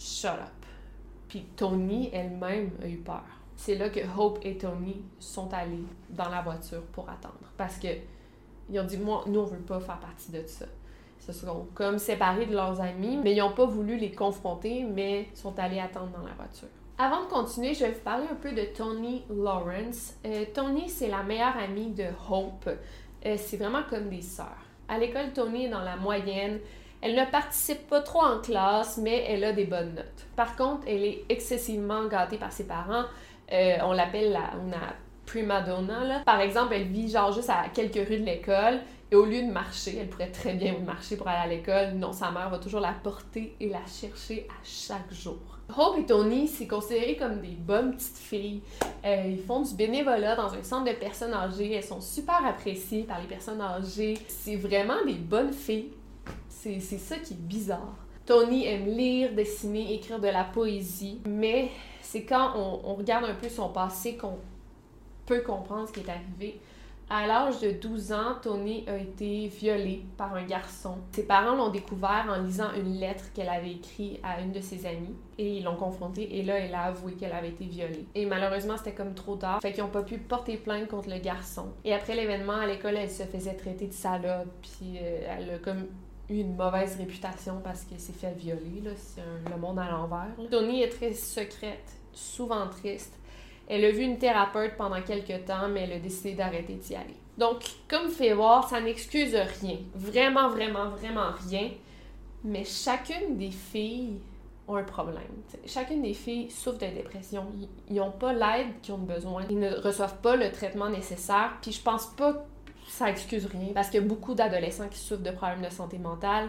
Shut up. Puis Tony elle-même a eu peur. C'est là que Hope et Tony sont allés dans la voiture pour attendre parce que ils ont dit moi nous on veut pas faire partie de ça. Ils se sont comme séparés de leurs amis, mais ils n'ont pas voulu les confronter, mais sont allés attendre dans la voiture. Avant de continuer, je vais vous parler un peu de Tony Lawrence. Euh, Tony, c'est la meilleure amie de Hope. Euh, c'est vraiment comme des sœurs. À l'école, Tony est dans la moyenne. Elle ne participe pas trop en classe, mais elle a des bonnes notes. Par contre, elle est excessivement gâtée par ses parents. Euh, on l'appelle la una prima donna. Là. Par exemple, elle vit genre juste à quelques rues de l'école. Et au lieu de marcher, elle pourrait très bien marcher pour aller à l'école. Non, sa mère va toujours la porter et la chercher à chaque jour. Hope et Tony, c'est considéré comme des bonnes petites filles. Euh, ils font du bénévolat dans un centre de personnes âgées. Elles sont super appréciées par les personnes âgées. C'est vraiment des bonnes filles. C'est ça qui est bizarre. Tony aime lire, dessiner, écrire de la poésie, mais c'est quand on, regarde un peu son passé qu'on peut comprendre ce qui est arrivé. À l'âge de 12 ans, Tony a été violée par un garçon. Ses parents l'ont découvert en lisant une lettre qu'elle avait écrite à une de ses amies et ils l'ont confrontée et là, elle a avoué qu'elle avait été violée. Et malheureusement, c'était comme trop tard, fait qu'ils n'ont pas pu porter plainte contre le garçon. Et après l'événement, à l'école, elle se faisait traiter de salope, puis euh, elle a comme une mauvaise réputation parce qu'elle s'est fait violer, c'est le monde à l'envers. Tony est très secrète, souvent triste. Elle a vu une thérapeute pendant quelques temps, mais elle a décidé d'arrêter d'y aller. Donc, comme pouvez voir, ça n'excuse rien. Vraiment, vraiment, vraiment rien. Mais chacune des filles ont un problème. Chacune des filles souffre de dépression. Ils- n'ont pas l'aide qu'ils ont besoin. Ils ne reçoivent pas le traitement nécessaire. Puis je pense pas ça excuse rien. Parce qu'il y a beaucoup d'adolescents qui souffrent de problèmes de santé mentale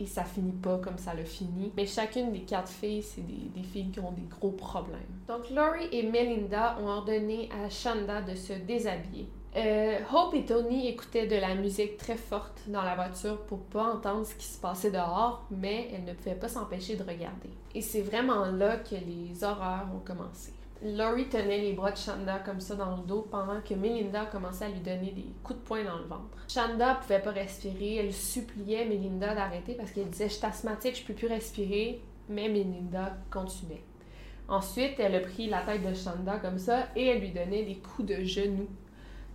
et ça finit pas comme ça le finit. Mais chacune des quatre filles, c'est des, filles qui ont des gros problèmes. Donc Laurie et Melinda ont ordonné à Shanda de se déshabiller. Euh, Hope et Tony écoutaient de la musique très forte dans la voiture pour pas entendre ce qui se passait dehors, mais elles ne pouvaient pas s'empêcher de regarder. Et c'est vraiment là que les horreurs ont commencé. Laurie tenait les bras de Shanda comme ça dans le dos pendant que Melinda commençait à lui donner des coups de poing dans le ventre. Shanda pouvait pas respirer, elle suppliait Melinda d'arrêter parce qu'elle disait Je suis asthmatique, je peux plus respirer, mais Melinda continuait. Ensuite, elle a pris la tête de Shanda comme ça et elle lui donnait des coups de genoux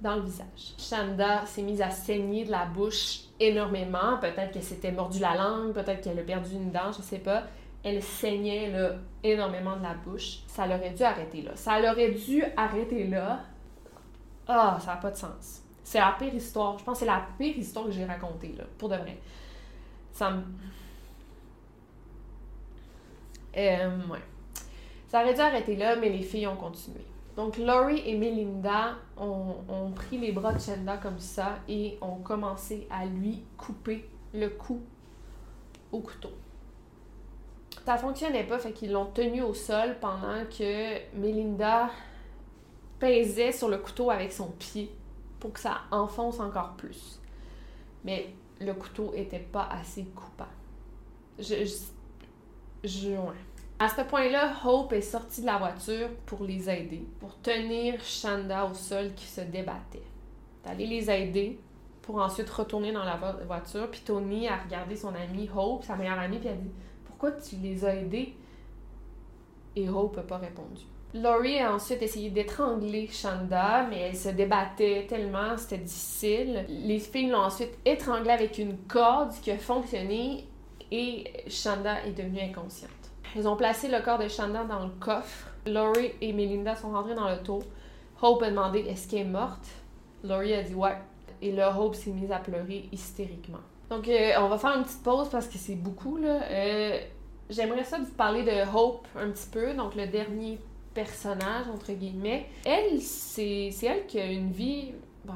dans le visage. Shanda s'est mise à saigner de la bouche énormément. Peut-être qu'elle s'était mordu la langue, peut-être qu'elle a perdu une dent, je sais pas. Elle saignait là, énormément de la bouche. Ça l'aurait dû arrêter là. Ça l'aurait dû arrêter là. Ah, ça n'a pas de sens. C'est la pire histoire. Je pense que c'est la pire histoire que j'ai racontée, là, pour de vrai. Ça me. Euh, ouais. Ça aurait dû arrêter là, mais les filles ont continué. Donc, Laurie et Melinda ont, pris les bras de Shanda comme ça et ont commencé à lui couper le cou au couteau. Ça fonctionnait pas, fait qu'ils l'ont tenu au sol pendant que Melinda pesait sur le couteau avec son pied pour que ça enfonce encore plus. Mais le couteau était pas assez coupant. Je. Je. À ce point-là, Hope est sortie de la voiture pour les aider, pour tenir Shanda au sol qui se débattait. D'aller les aider pour ensuite retourner dans la vo- voiture. Puis Tony a regardé son amie Hope, sa meilleure amie, puis a dit pourquoi tu les as aidés? Et Hope n'a pas répondu. Laurie a ensuite essayé d'étrangler Shanda, mais elle se débattait tellement, c'était difficile. Les filles l'ont ensuite étranglée avec une corde qui a fonctionné et Shanda est devenue inconsciente. Ils ont placé le corps de Shanda dans le coffre. Laurie et Melinda sont rentrées dans l'auto. Hope a demandé est-ce qu'elle est morte? Laurie a dit ouais. Et là, Hope s'est mise à pleurer hystériquement. Donc, euh, on va faire une petite pause parce que c'est beaucoup, là. Euh, J'aimerais ça vous parler de Hope un petit peu, donc le dernier personnage, entre guillemets. Elle, c'est elle qui a une vie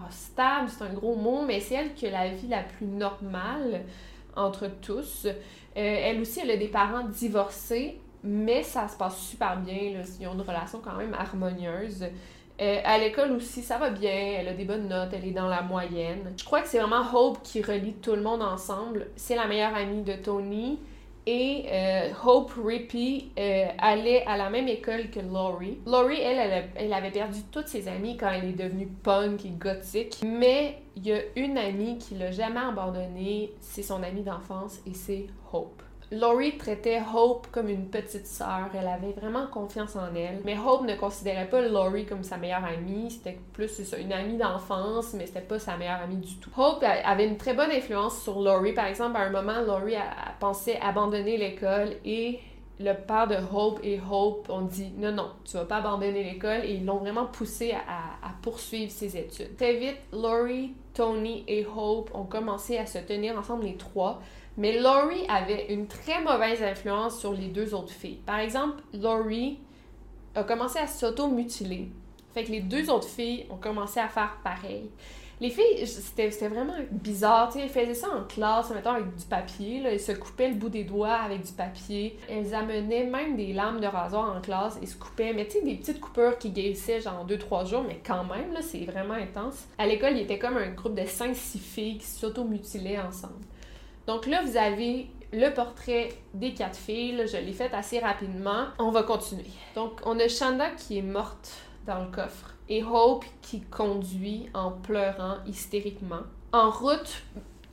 stable, c'est un gros mot, mais c'est elle qui a la vie la plus normale entre tous. Euh, elle aussi, elle a des parents divorcés, mais ça se passe super bien. Là. Ils ont une relation quand même harmonieuse. Euh, à l'école aussi, ça va bien, elle a des bonnes notes, elle est dans la moyenne. Je crois que c'est vraiment Hope qui relie tout le monde ensemble. C'est la meilleure amie de Tony. Et euh, Hope Rippey euh, allait à la même école que Laurie. Laurie, elle, elle, avait perdu toutes ses amies quand elle est devenue punk et gothique. Mais il y a une amie qui l'a jamais abandonnée, c'est son amie d'enfance et c'est Hope. Laurie traitait Hope comme une petite sœur. Elle avait vraiment confiance en elle. Mais Hope ne considérait pas Laurie comme sa meilleure amie. C'était plus une amie d'enfance, mais c'était pas sa meilleure amie du tout. Hope avait une très bonne influence sur Laurie. Par exemple, à un moment, Laurie a, pensé abandonner l'école et le père de Hope et Hope ont dit non, non, tu vas pas abandonner l'école et ils l'ont vraiment poussé à, à, poursuivre ses études. Très vite, Laurie, Tony et Hope ont commencé à se tenir ensemble les trois mais Laurie avait une très mauvaise influence sur les deux autres filles. Par exemple, Laurie a commencé à s'auto-mutiler. Fait que les deux autres filles ont commencé à faire pareil. Les filles, c'était vraiment bizarre, tu elles faisaient ça en classe, mettons, avec du papier, là, elles se coupaient le bout des doigts avec du papier. Elles amenaient même des lames de rasoir en classe et se coupaient, mais tu sais, des petites coupures qui guérissaient genre 2-3 jours, mais quand même, c'est vraiment intense. À l'école, il était comme un groupe de 5-6 filles qui s'auto-mutilaient ensemble. Donc là, vous avez le portrait des quatre filles. Je l'ai fait assez rapidement. On va continuer. Donc, on a Shanda qui est morte dans le coffre et Hope qui conduit en pleurant hystériquement. En route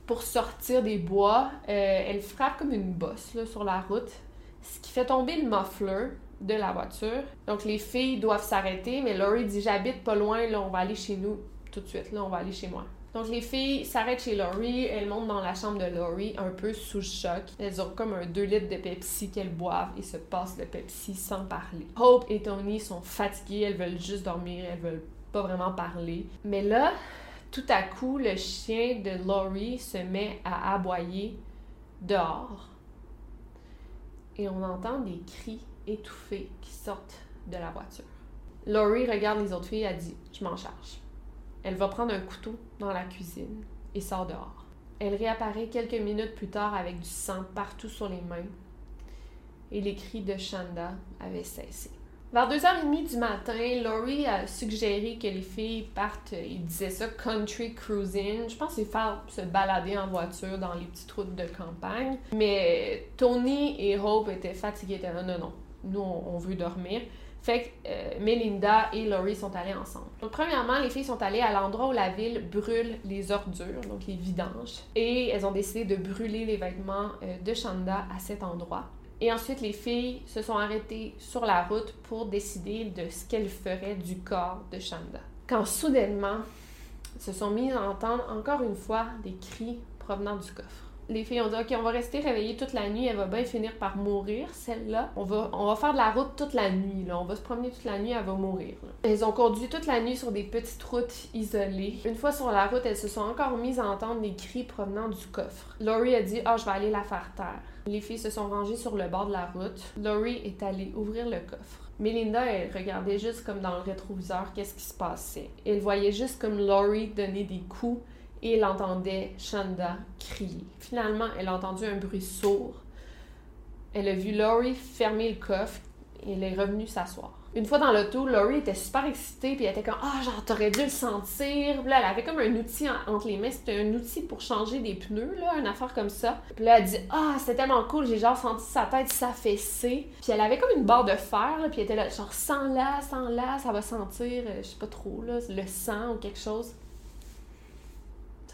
pour sortir des bois, euh, elle frappe comme une bosse sur la route, ce qui fait tomber le muffler de la voiture. Donc les filles doivent s'arrêter, mais Laurie dit j'habite pas loin, là on va aller chez nous tout de suite, là on va aller chez moi. Donc les filles s'arrêtent chez Laurie, elles montent dans la chambre de Laurie un peu sous choc. Elles ont comme un 2 litres de Pepsi qu'elles boivent et se passent le Pepsi sans parler. Hope et Tony sont fatiguées, elles veulent juste dormir, elles veulent pas vraiment parler. Mais là, tout à coup, le chien de Laurie se met à aboyer dehors. Et on entend des cris étouffés qui sortent de la voiture. Laurie regarde les autres filles et dit Je m'en charge. Elle va prendre un couteau dans la cuisine et sort dehors. Elle réapparaît quelques minutes plus tard avec du sang partout sur les mains et les cris de Shanda avaient cessé. Vers 2h30 du matin, Laurie a suggéré que les filles partent, il disait ça, country cruising. Je pense c'est faire se balader en voiture dans les petites routes de campagne. Mais Tony et Hope étaient fatigués. Là, non, non, nous on veut dormir. Fait que euh, Melinda et Laurie sont allées ensemble. Premièrement, les filles sont allées à l'endroit où la ville brûle les ordures, donc les vidanges, et elles ont décidé de brûler les vêtements euh, de Shanda à cet endroit. Et ensuite, les filles se sont arrêtées sur la route pour décider de ce qu'elles feraient du corps de Shanda. Quand soudainement, se sont mis à entendre encore une fois des cris provenant du coffre les filles ont dit OK, on va rester réveillées toute la nuit, elle va bien finir par mourir, celle-là. On va, on va faire de la route toute la nuit, là. On va se promener toute la nuit, elle va mourir. Elles ont conduit toute la nuit sur des petites routes isolées. Une fois sur la route, elles se sont encore mises à entendre des cris provenant du coffre. Laurie a dit Ah, je vais aller la faire taire. Les filles se sont rangées sur le bord de la route. Laurie est allée ouvrir le coffre. Melinda, elle regardait juste comme dans le rétroviseur qu'est-ce qui se passait. Elle voyait juste comme Laurie donnait des coups et elle entendait Shanda crier. Finalement, elle a entendu un bruit sourd. Elle a vu Laurie fermer le coffre et elle est revenue s'asseoir. Une fois dans l'auto, Laurie était super excitée, puis elle était comme Ah, genre, t'aurais dû le sentir. Puis là, elle avait comme un outil entre les mains. C'était un outil pour changer des pneus, là, une affaire comme ça. Puis là, elle dit Ah, c'était tellement cool, j'ai genre senti sa tête s'affaisser. Puis elle avait comme une barre de fer, là, puis elle était là, genre, sans là, sans là, ça va sentir, euh, je sais pas trop, là, le sang ou quelque chose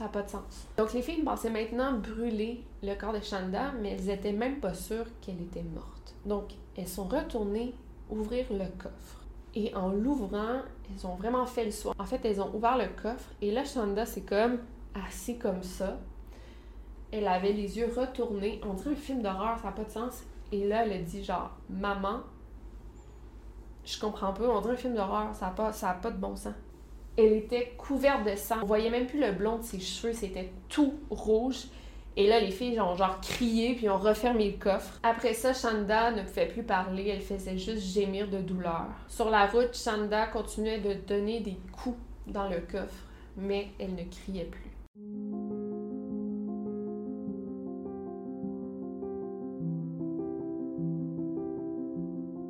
Pas de sens. Donc les filles pensaient maintenant brûler le corps de Shanda, mais elles étaient même pas sûres qu'elle était morte. Donc elles sont retournées ouvrir le coffre. Et en l'ouvrant, elles ont vraiment fait le soin. En fait, elles ont ouvert le coffre et là, Shanda, c'est comme assis comme ça. Elle avait les yeux retournés. On dirait un film d'horreur, ça n'a pas de sens. Et là, elle a dit genre, maman, je comprends pas, on dirait un film d'horreur, ça n'a pas, ça pas de bon sens. Elle était couverte de sang. On voyait même plus le blond de ses cheveux, c'était tout rouge. Et là, les filles ont genre crié puis ont refermé le coffre. Après ça, Shanda ne pouvait plus parler, elle faisait juste gémir de douleur. Sur la route, Shanda continuait de donner des coups dans le coffre, mais elle ne criait plus.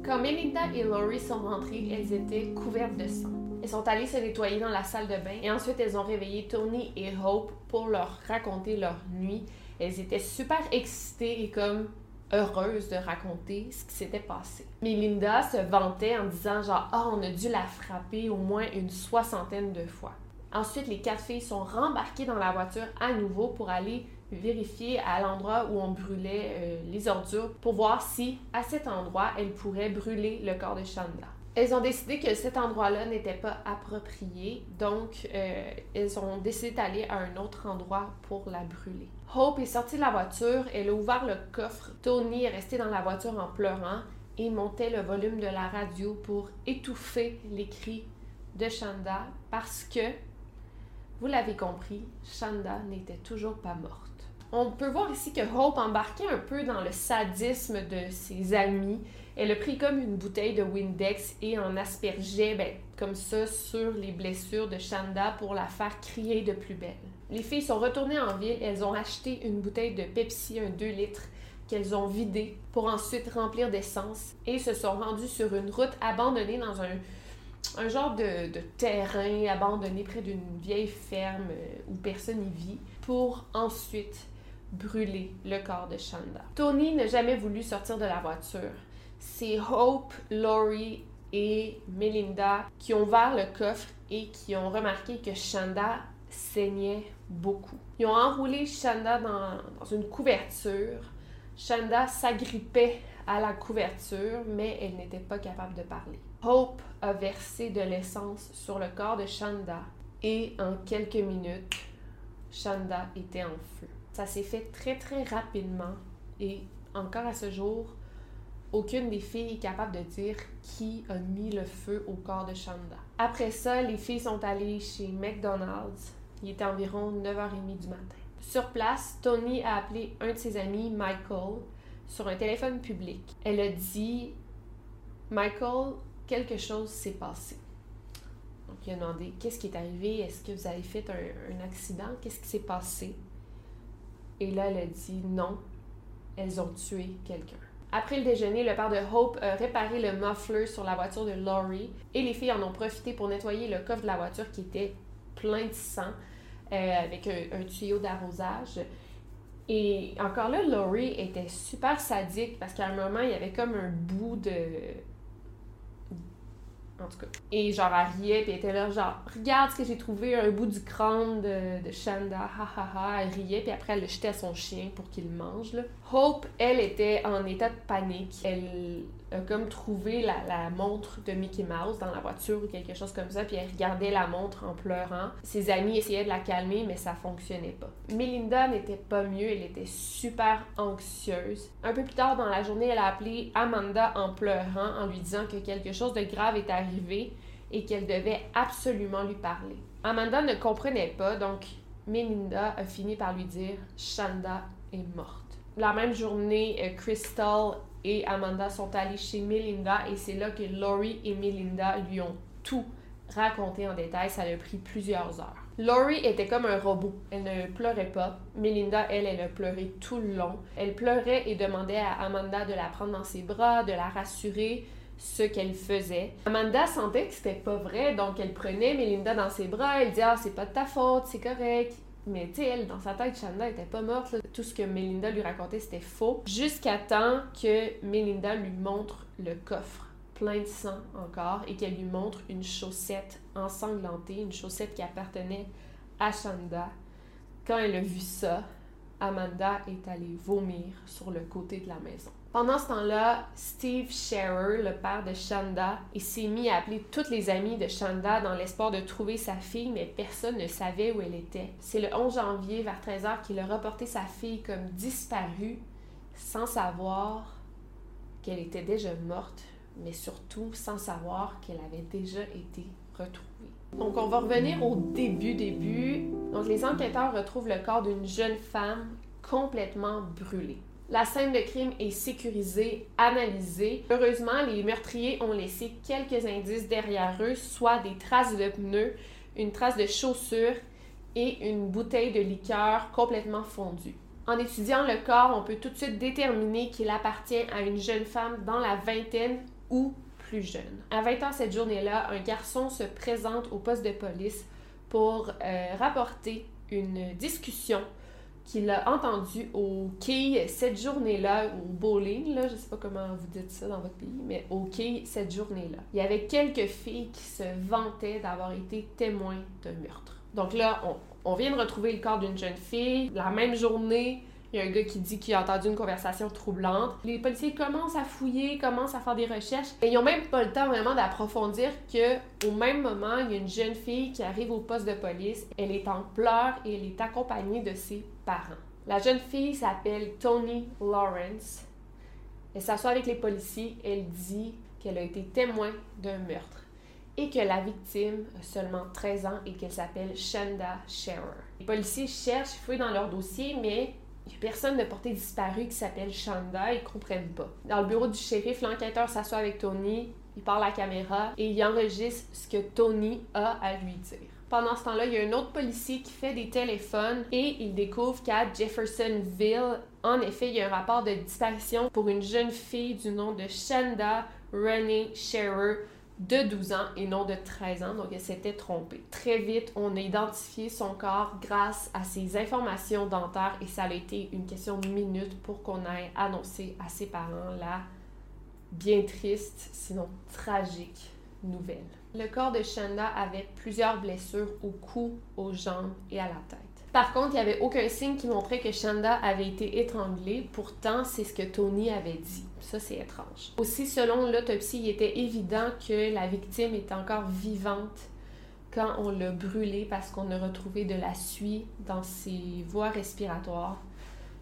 Quand Melinda et Laurie sont rentrées, elles étaient couvertes de sang. Elles sont allées se nettoyer dans la salle de bain et ensuite elles ont réveillé Tony et Hope pour leur raconter leur nuit. Elles étaient super excitées et comme heureuses de raconter ce qui s'était passé. Melinda se vantait en disant genre ah on a dû la frapper au moins une soixantaine de fois. Ensuite les quatre filles sont rembarquées dans la voiture à nouveau pour aller vérifier à l'endroit où on brûlait euh, les ordures pour voir si à cet endroit elles pourraient brûler le corps de Shanda. Elles ont décidé que cet endroit-là n'était pas approprié, donc euh, elles ont décidé d'aller à un autre endroit pour la brûler. Hope est sortie de la voiture, elle a ouvert le coffre. Tony est resté dans la voiture en pleurant et montait le volume de la radio pour étouffer les cris de Shanda parce que, vous l'avez compris, Shanda n'était toujours pas morte. On peut voir ici que Hope embarquait un peu dans le sadisme de ses amis. Elle a pris comme une bouteille de Windex et en aspergeait ben, comme ça sur les blessures de Shanda pour la faire crier de plus belle. Les filles sont retournées en ville, elles ont acheté une bouteille de Pepsi, un 2 litres, qu'elles ont vidé pour ensuite remplir d'essence et se sont rendues sur une route abandonnée dans un, un genre de, de terrain abandonné près d'une vieille ferme euh, où personne n'y vit pour ensuite brûler le corps de Shanda. Tony n'a jamais voulu sortir de la voiture. C'est Hope, Laurie et Melinda qui ont ouvert le coffre et qui ont remarqué que Shanda saignait beaucoup. Ils ont enroulé Shanda dans, dans une couverture. Shanda s'agrippait à la couverture, mais elle n'était pas capable de parler. Hope a versé de l'essence sur le corps de Shanda et en quelques minutes, Shanda était en feu. Ça s'est fait très très rapidement et encore à ce jour, aucune des filles est capable de dire qui a mis le feu au corps de Shanda. Après ça, les filles sont allées chez McDonald's. Il était environ 9h30 du matin. Sur place, Tony a appelé un de ses amis, Michael, sur un téléphone public. Elle a dit Michael, quelque chose s'est passé. Donc, il a demandé Qu'est-ce qui est arrivé? Est-ce que vous avez fait un, un accident? Qu'est-ce qui s'est passé? Et là, elle a dit Non, elles ont tué quelqu'un. Après le déjeuner, le père de Hope a réparé le muffler sur la voiture de Laurie et les filles en ont profité pour nettoyer le coffre de la voiture qui était plein de sang euh, avec un, un tuyau d'arrosage. Et encore là, Laurie était super sadique parce qu'à un moment, il y avait comme un bout de. En tout cas. Et genre, elle riait, puis elle était là, genre, regarde ce que j'ai trouvé, un bout du crâne de, Shanda, ha ha. Elle riait, puis après, elle le jetait à son chien pour qu'il mange, là. Hope, elle, était en état de panique. Elle a comme trouvé la, la montre de Mickey Mouse dans la voiture ou quelque chose comme ça, puis elle regardait la montre en pleurant. Ses amis essayaient de la calmer, mais ça fonctionnait pas. Melinda n'était pas mieux, elle était super anxieuse. Un peu plus tard dans la journée, elle a appelé Amanda en pleurant, en lui disant que quelque chose de grave est arrivé et qu'elle devait absolument lui parler. Amanda ne comprenait pas, donc Melinda a fini par lui dire Shanda est morte. La même journée, euh, Crystal et Amanda sont allées chez Melinda et c'est là que Laurie et Melinda lui ont tout raconté en détail. Ça a pris plusieurs heures. Laurie était comme un robot. Elle ne pleurait pas. Melinda, elle, elle a pleuré tout le long. Elle pleurait et demandait à Amanda de la prendre dans ses bras, de la rassurer ce qu'elle faisait. Amanda sentait que c'était pas vrai, donc elle prenait Melinda dans ses bras, elle disait Ah, c'est pas de ta faute, c'est correct. Mais tu sais, elle, dans sa tête, Shanda était pas morte. Tout ce que Melinda lui racontait, c'était faux. Jusqu'à temps que Melinda lui montre le coffre plein de sang encore et qu'elle lui montre une chaussette ensanglantée, une chaussette qui appartenait à Shanda. quand elle a vu ça, Amanda est allée vomir sur le côté de la maison. Pendant ce temps-là, Steve Scherer, le père de Shanda, il s'est mis à appeler toutes les amies de Shanda dans l'espoir de trouver sa fille, mais personne ne savait où elle était. C'est le 11 janvier, vers 13h, qu'il a reporté sa fille comme disparue, sans savoir qu'elle était déjà morte, mais surtout sans savoir qu'elle avait déjà été retrouvée. Donc, on va revenir au début, début. Donc, les enquêteurs retrouvent le corps d'une jeune femme complètement brûlée. La scène de crime est sécurisée, analysée. Heureusement, les meurtriers ont laissé quelques indices derrière eux, soit des traces de pneus, une trace de chaussure et une bouteille de liqueur complètement fondue. En étudiant le corps, on peut tout de suite déterminer qu'il appartient à une jeune femme dans la vingtaine ou plus jeune. À 20 ans cette journée-là, un garçon se présente au poste de police pour euh, rapporter une discussion qu'il a entendue au quai cette journée-là, au bowling, là, je sais pas comment vous dites ça dans votre pays, mais au quai cette journée-là. Il y avait quelques filles qui se vantaient d'avoir été témoins de meurtre. Donc là, on, on vient de retrouver le corps d'une jeune fille. La même journée, il y a un gars qui dit qu'il a entendu une conversation troublante. Les policiers commencent à fouiller, commencent à faire des recherches. Et ils n'ont même pas le temps vraiment d'approfondir que au même moment, il y a une jeune fille qui arrive au poste de police. Elle est en pleurs et elle est accompagnée de ses La jeune fille s'appelle Tony Lawrence. Elle s'assoit avec les policiers. Elle dit qu'elle a été témoin d'un meurtre et que la victime a seulement 13 ans et qu'elle s'appelle Shanda Scherer. Les policiers cherchent, fouillent dans leur dossier, mais il n'y a personne de portée disparue qui s'appelle Shanda, ils comprennent pas. Dans le bureau du shérif, l'enquêteur s'assoit avec Tony, il parle à la caméra et il enregistre ce que Tony a à lui dire. Pendant ce temps-là, il y a un autre policier qui fait des téléphones et il découvre qu'à Jeffersonville, en effet, il y a un rapport de disparition pour une jeune fille du nom de Shanda Renee Scherer, de 12 ans et non de 13 ans, donc elle s'était trompée. Très vite, on a identifié son corps grâce à ses informations dentaires et ça a été une question de minutes pour qu'on aille annoncer à ses parents la bien triste, sinon tragique nouvelle. Le corps de Shanda avait plusieurs blessures au cou, aux jambes et à la tête. Par contre, il n'y avait aucun signe qui montrait que Shanda avait été étranglée. Pourtant, c'est ce que Tony avait dit. Ça, c'est étrange. Aussi, selon l'autopsie, il était évident que la victime était encore vivante quand on l'a brûlée parce qu'on a retrouvé de la suie dans ses voies respiratoires.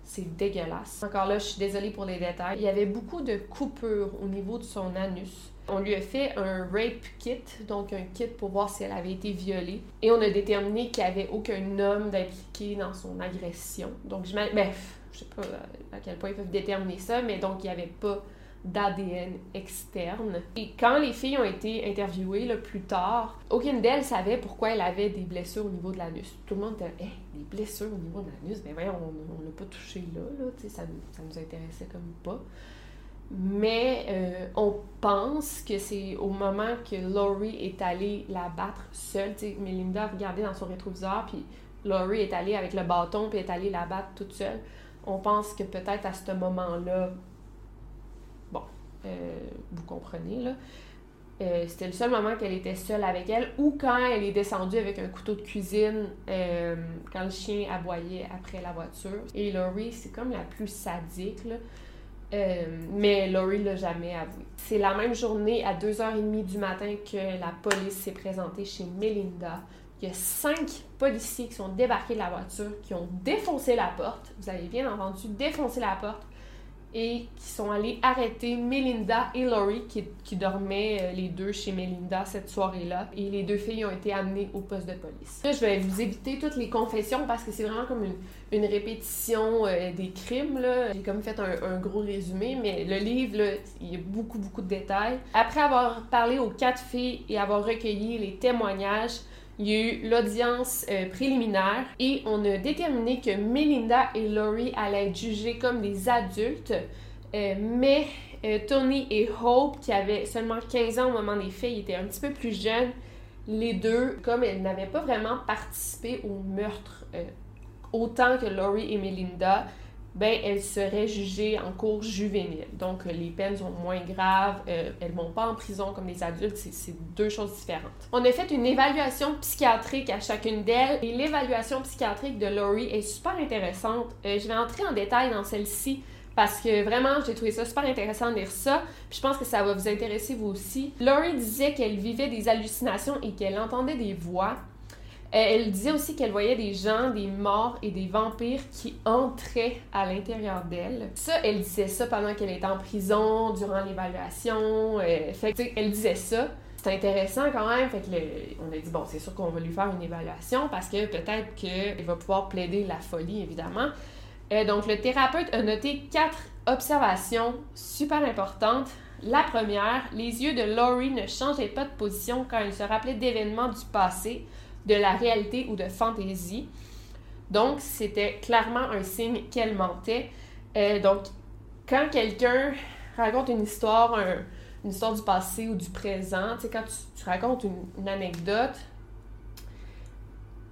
C'est dégueulasse. Encore là, je suis désolée pour les détails. Il y avait beaucoup de coupures au niveau de son anus. On lui a fait un rape kit, donc un kit pour voir si elle avait été violée. Et on a déterminé qu'il n'y avait aucun homme impliqué dans son agression. Donc, je ben, je sais pas à quel point ils peuvent déterminer ça, mais donc il n'y avait pas d'ADN externe. Et quand les filles ont été interviewées plus tard, aucune d'elles savait pourquoi elle avait des blessures au niveau de l'anus. Tout le monde était hey, des blessures au niveau de l'anus, ben voyons, on l'a pas touché là, là ça, ça nous intéressait comme pas. Mais euh, on pense que c'est au moment que Laurie est allée la battre seule. sais, Melinda regardait dans son rétroviseur, puis Laurie est allée avec le bâton, puis est allée la battre toute seule. On pense que peut-être à ce moment-là, bon, euh, vous comprenez, là, euh, c'était le seul moment qu'elle était seule avec elle, ou quand elle est descendue avec un couteau de cuisine, quand le chien aboyait après la voiture. Et Laurie, c'est comme la plus sadique, là. Euh, mais Laurie l'a jamais avoué. C'est la même journée, à 2h30 du matin, que la police s'est présentée chez Melinda. Il y a cinq policiers qui sont débarqués de la voiture, qui ont défoncé la porte. Vous avez bien entendu, défoncé la porte et qui sont allés arrêter Melinda et Laurie qui, qui dormaient euh, les deux chez Melinda cette soirée-là. Et les deux filles ont été amenées au poste de police. Là, je vais vous éviter toutes les confessions parce que c'est vraiment comme une, une répétition euh, des crimes. J'ai comme fait un, gros résumé, mais le livre, il y a beaucoup, beaucoup de détails. Après avoir parlé aux quatre filles et avoir recueilli les témoignages, il y a eu l'audience euh, préliminaire et on a déterminé que Melinda et Laurie allaient être jugées comme des adultes, euh, mais euh, Tony et Hope, qui avaient seulement 15 ans au moment des faits, étaient un petit peu plus jeunes. Les deux, comme elles n'avaient pas vraiment participé au meurtre autant que Laurie et Melinda, ben elle serait jugée en cours juvénile. Donc les peines sont moins graves, euh, elles vont pas en prison comme les adultes, c'est deux choses différentes. On a fait une évaluation psychiatrique à chacune d'elles et l'évaluation psychiatrique de Laurie est super intéressante. Euh, je vais entrer en détail dans celle-ci parce que vraiment, j'ai trouvé ça super intéressant de lire ça. Puis je pense que ça va vous intéresser vous aussi. Laurie disait qu'elle vivait des hallucinations et qu'elle entendait des voix. Euh, elle disait aussi qu'elle voyait des gens, des morts et des vampires qui entraient à l'intérieur d'elle. Ça, elle disait ça pendant qu'elle était en prison, durant l'évaluation. Euh, elle disait ça. C'est intéressant quand même. Fait que on a dit, bon, c'est sûr qu'on va lui faire une évaluation parce que peut-être qu'elle va pouvoir plaider la folie, évidemment. Euh, donc, le thérapeute a noté quatre observations super importantes. La première, les yeux de Laurie ne changeaient pas de position quand elle se rappelait d'événements du passé, de la réalité ou de fantaisie. Donc, c'était clairement un signe qu'elle mentait. Euh, donc, quand quelqu'un raconte une histoire, une histoire du passé ou du présent, tu sais, quand tu, racontes une, anecdote,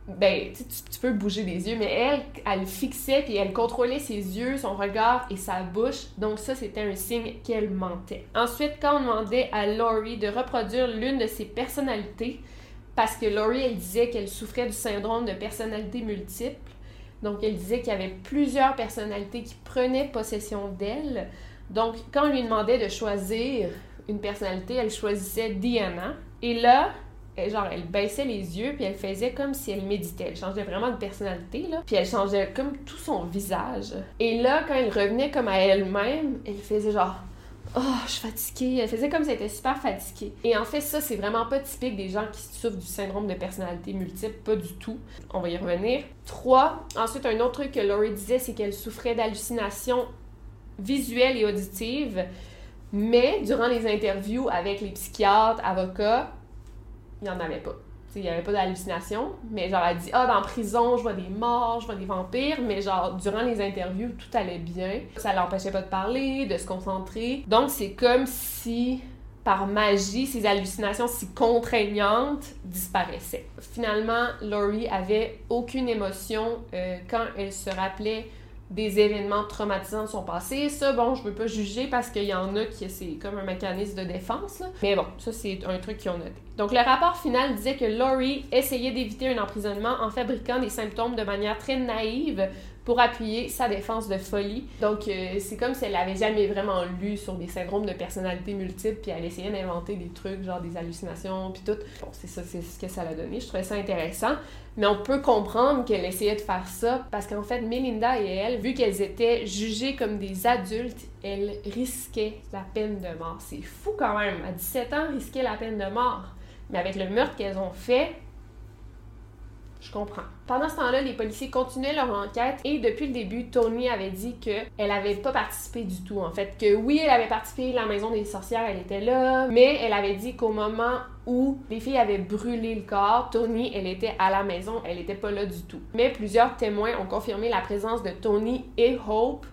ben, tu, peux bouger les yeux, mais elle, elle fixait puis elle contrôlait ses yeux, son regard et sa bouche. Donc ça, c'était un signe qu'elle mentait. Ensuite, quand on demandait à Laurie de reproduire l'une de ses personnalités, parce que Laurie, elle disait qu'elle souffrait du syndrome de personnalité multiple. Donc, elle disait qu'il y avait plusieurs personnalités qui prenaient possession d'elle. Donc, quand on lui demandait de choisir une personnalité, elle choisissait Diana. Et là, genre, elle baissait les yeux, puis elle faisait comme si elle méditait. Elle changeait vraiment de personnalité, là. Puis elle changeait comme tout son visage. Et là, quand elle revenait comme à elle-même, elle faisait genre... Oh, je suis fatiguée. Elle faisait comme si elle était super fatiguée. Et en fait, ça, c'est vraiment pas typique des gens qui souffrent du syndrome de personnalité multiple. Pas du tout. On va y revenir. Trois. Ensuite, un autre truc que Laurie disait, c'est qu'elle souffrait d'hallucinations visuelles et auditives. Mais durant les interviews avec les psychiatres, avocats, il n'y en avait pas. Il n'y avait pas d'hallucination, mais genre elle dit Ah, dans prison, je vois des morts, je vois des vampires, mais genre durant les interviews, tout allait bien. Ça l'empêchait pas de parler, de se concentrer. Donc c'est comme si par magie, ces hallucinations si contraignantes disparaissaient. Finalement, Laurie avait aucune émotion euh, quand elle se rappelait des événements traumatisants de son passé. Ça, bon, je veux pas juger parce qu'il y en a qui c'est comme un mécanisme de défense. Mais bon, ça, c'est un truc qu'ils ont noté. Donc, le rapport final disait que Laurie essayait d'éviter un emprisonnement en fabriquant des symptômes de manière très naïve pour appuyer sa défense de folie. Donc, euh, c'est comme si elle avait jamais vraiment lu sur des syndromes de personnalité multiples, puis elle essayait d'inventer des trucs, genre des hallucinations, puis tout. Bon, c'est ça, c'est ce que ça l'a donné. Je trouvais ça intéressant. Mais on peut comprendre qu'elle essayait de faire ça parce qu'en fait, Melinda et elle, vu qu'elles étaient jugées comme des adultes, elles risquaient la peine de mort. C'est fou quand même. À 17 ans, risquer la peine de mort. Mais avec le meurtre qu'elles ont fait, je comprends. Pendant ce temps-là, les policiers continuaient leur enquête et depuis le début, Tony avait dit qu'elle avait pas participé du tout. En fait, que oui, elle avait participé, la maison des sorcières, elle était là, mais elle avait dit qu'au moment où les filles avaient brûlé le corps, Tony, elle était à la maison, elle était pas là du tout. Mais plusieurs témoins ont confirmé la présence de Tony et Hope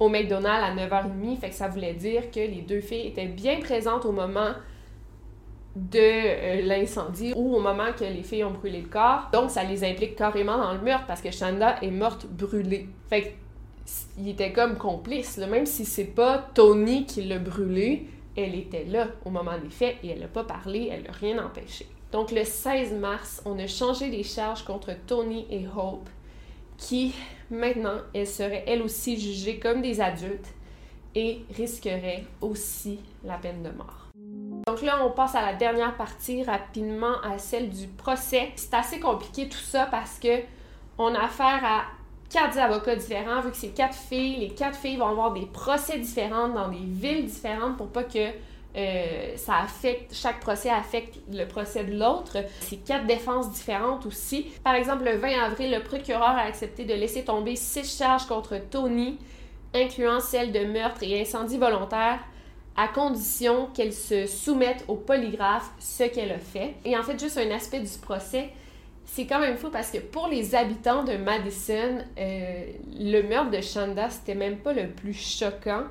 au McDonald's à 9h30, fait que ça voulait dire que les deux filles étaient bien présentes au moment de euh, l'incendie ou au moment que les filles ont brûlé le corps. Donc, ça les implique carrément dans le meurtre parce que Shanda est morte brûlée. Fait il était comme complice, même si c'est pas Tony qui l'a brûlé, elle était là au moment des faits et elle n'a pas parlé, elle n'a rien empêché. Donc, le 16 mars, on a changé les charges contre Tony et Hope qui, maintenant, elles seraient elles aussi jugées comme des adultes et risqueraient aussi la peine de mort. Donc là, on passe à la dernière partie rapidement, à celle du procès. C'est assez compliqué tout ça parce que on a affaire à quatre avocats différents, vu que c'est quatre filles. Les quatre filles vont avoir des procès différents dans des villes différentes pour pas que euh, ça affecte, chaque procès affecte le procès de l'autre. C'est quatre défenses différentes aussi. Par exemple, le 20 avril, le procureur a accepté de laisser tomber six charges contre Tony, incluant celle de meurtre et incendie volontaire à condition qu'elle se soumette au polygraphe, ce qu'elle a fait. Et en fait, juste un aspect du procès, c'est quand même fou parce que pour les habitants de Madison, euh, le meurtre de Shanda, c'était même pas le plus choquant.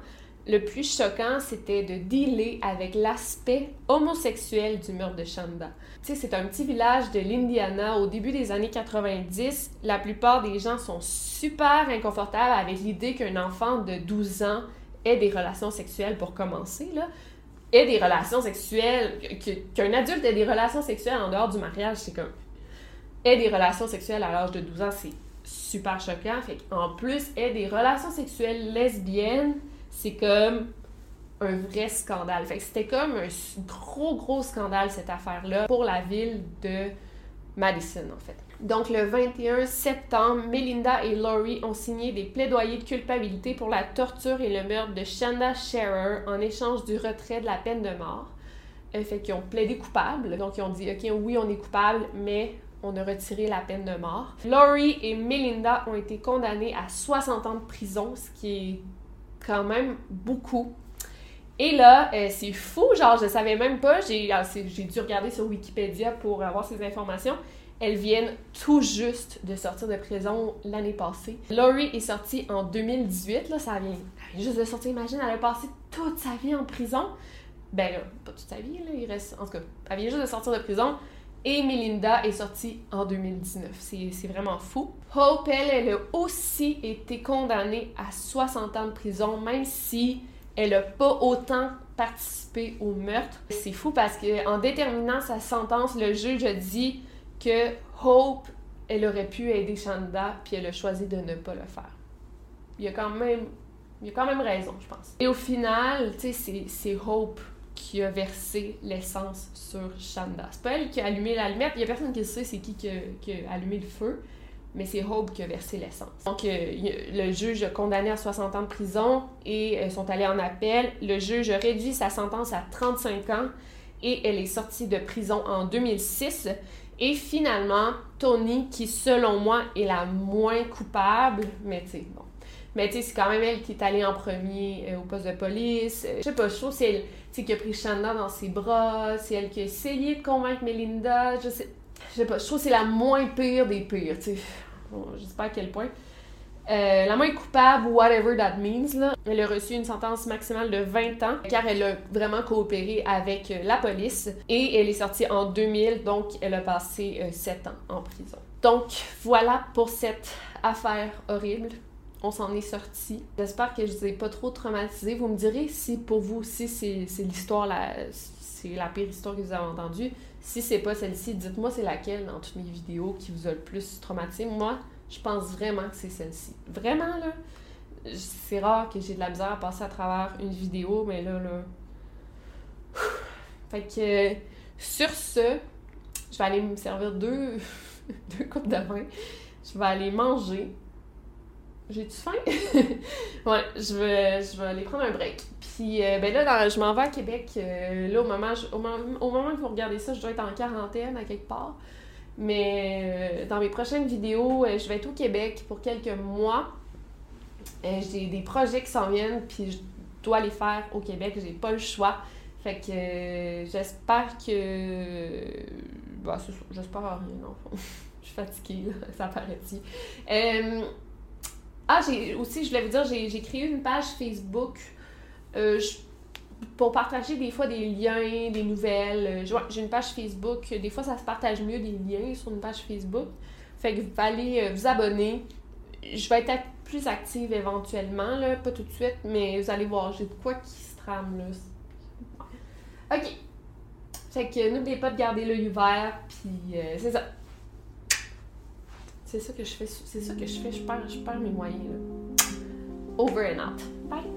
le plus choquant, c'était de dealer avec l'aspect homosexuel du meurtre de Shanda. Tu sais, c'est un petit village de l'Indiana au début des années 90. La plupart des gens sont super inconfortables avec l'idée qu'un enfant de 12 ans ait des relations sexuelles pour commencer, là. Ait des relations sexuelles, qu'un adulte ait des relations sexuelles en dehors du mariage, c'est comme... Ait des relations sexuelles à l'âge de 12 ans, c'est super choquant. Fait en plus, ait des relations sexuelles lesbiennes, c'est comme un vrai scandale. Fait c'était comme un gros, gros scandale, cette affaire-là, pour la ville de Madison, en fait. Donc, le 21 septembre, Melinda et Laurie ont signé des plaidoyers de culpabilité pour la torture et le meurtre de Shanda Scherer en échange du retrait de la peine de mort. Euh, fait qu'ils ont plaidé coupable. Donc, ils ont dit, OK, oui, on est coupable, mais on a retiré la peine de mort. Laurie et Melinda ont été condamnés à 60 ans de prison, ce qui est quand même beaucoup. Et là, euh, c'est fou, genre, je savais même pas, ah, j'ai dû regarder sur Wikipédia pour avoir ces informations. Elles viennent tout juste de sortir de prison l'année passée. Laurie est sortie en 2018, là, ça vient, juste de sortir, imagine, elle a passé toute sa vie en prison. Ben là, pas toute sa vie, là, il reste, en tout cas, elle vient juste de sortir de prison. Et Melinda est sortie en 2019. C'est c'est vraiment fou. Hope, elle, elle a aussi été condamnée à 60 ans de prison, même si elle n'a pas autant participé au meurtre. C'est fou parce que en déterminant sa sentence, le juge a dit que Hope, elle aurait pu aider Shanda, puis elle a choisi de ne pas le faire. Il y a quand même, il y a quand même raison, je pense. Et au final, tu sais, c'est- Hope qui a versé l'essence sur Shanda. C'est pas elle qui a allumé l'allumette, il y a personne qui sait c'est qui qui a, allumé le feu, mais c'est Hope qui a versé l'essence. Donc euh, le juge a condamné à 60 ans de prison et euh, sont allés en appel. Le juge a réduit sa sentence à 35 ans et elle est sortie de prison en 2006. Et finalement, Tony, qui selon moi est la moins coupable, mais tu sais, bon. Mais tu sais, c'est quand même elle qui est allée en premier euh, au poste de police. Euh, je sais pas, je trouve c'est elle qui a pris Shanda dans ses bras, c'est elle qui a essayé de convaincre Melinda. Je sais, je sais pas, je trouve que c'est la moins pire des pires, tu sais. Bon, je sais pas à quel point. Euh, la moins coupable, whatever that means, elle a reçu une sentence maximale de 20 ans car elle a vraiment coopéré avec euh, la police et elle est sortie en 2000, donc elle a passé euh, 7 ans en prison. Donc voilà pour cette affaire horrible. On s'en est sorti. J'espère que je vous ai pas trop traumatisé. Vous me direz si pour vous aussi c'est l'histoire, c'est la pire histoire que vous avez entendue. Si c'est pas celle-ci, dites-moi c'est laquelle dans toutes mes vidéos qui vous a le plus traumatisé. Moi, je pense vraiment que c'est celle-ci. Vraiment, là, c'est rare que j'ai de la misère à passer à travers une vidéo, mais là, là... Fait que, sur ce, je vais aller me servir deux, deux coupes de vin. Je vais aller manger. J'ai-tu faim? ouais, je vais, je vais aller prendre un break. Puis, euh, ben là, je m'en vais à Québec. euh, là, au moment, je- au moment que vous regardez ça, je dois être en quarantaine à quelque part. Mais euh, dans mes prochaines vidéos, euh, je vais être au Québec pour quelques mois. Euh, j'ai des projets qui s'en viennent, puis je dois les faire au Québec. J'ai pas le choix. Fait que j'espère que. Bah, ça, j'espère rien, non. je suis fatiguée, là, ça paraît-il. Ah, j'ai aussi, je voulais vous dire, j'ai créé une page Facebook pour partager des fois des liens, des nouvelles. Euh, J'ai une page Facebook, des fois ça se partage mieux des liens sur une page Facebook. Fait que vous allez euh, vous abonner. Je vais être plus active éventuellement, là, pas tout de suite, mais vous allez voir, j'ai de quoi qui se trame là. Ok. Fait que n'oubliez pas de garder l'œil ouvert, puis euh, c'est ça. C'est ça que je fais, c'est ça que je fais, je perds, je perds mes moyens. Over and out. Bye!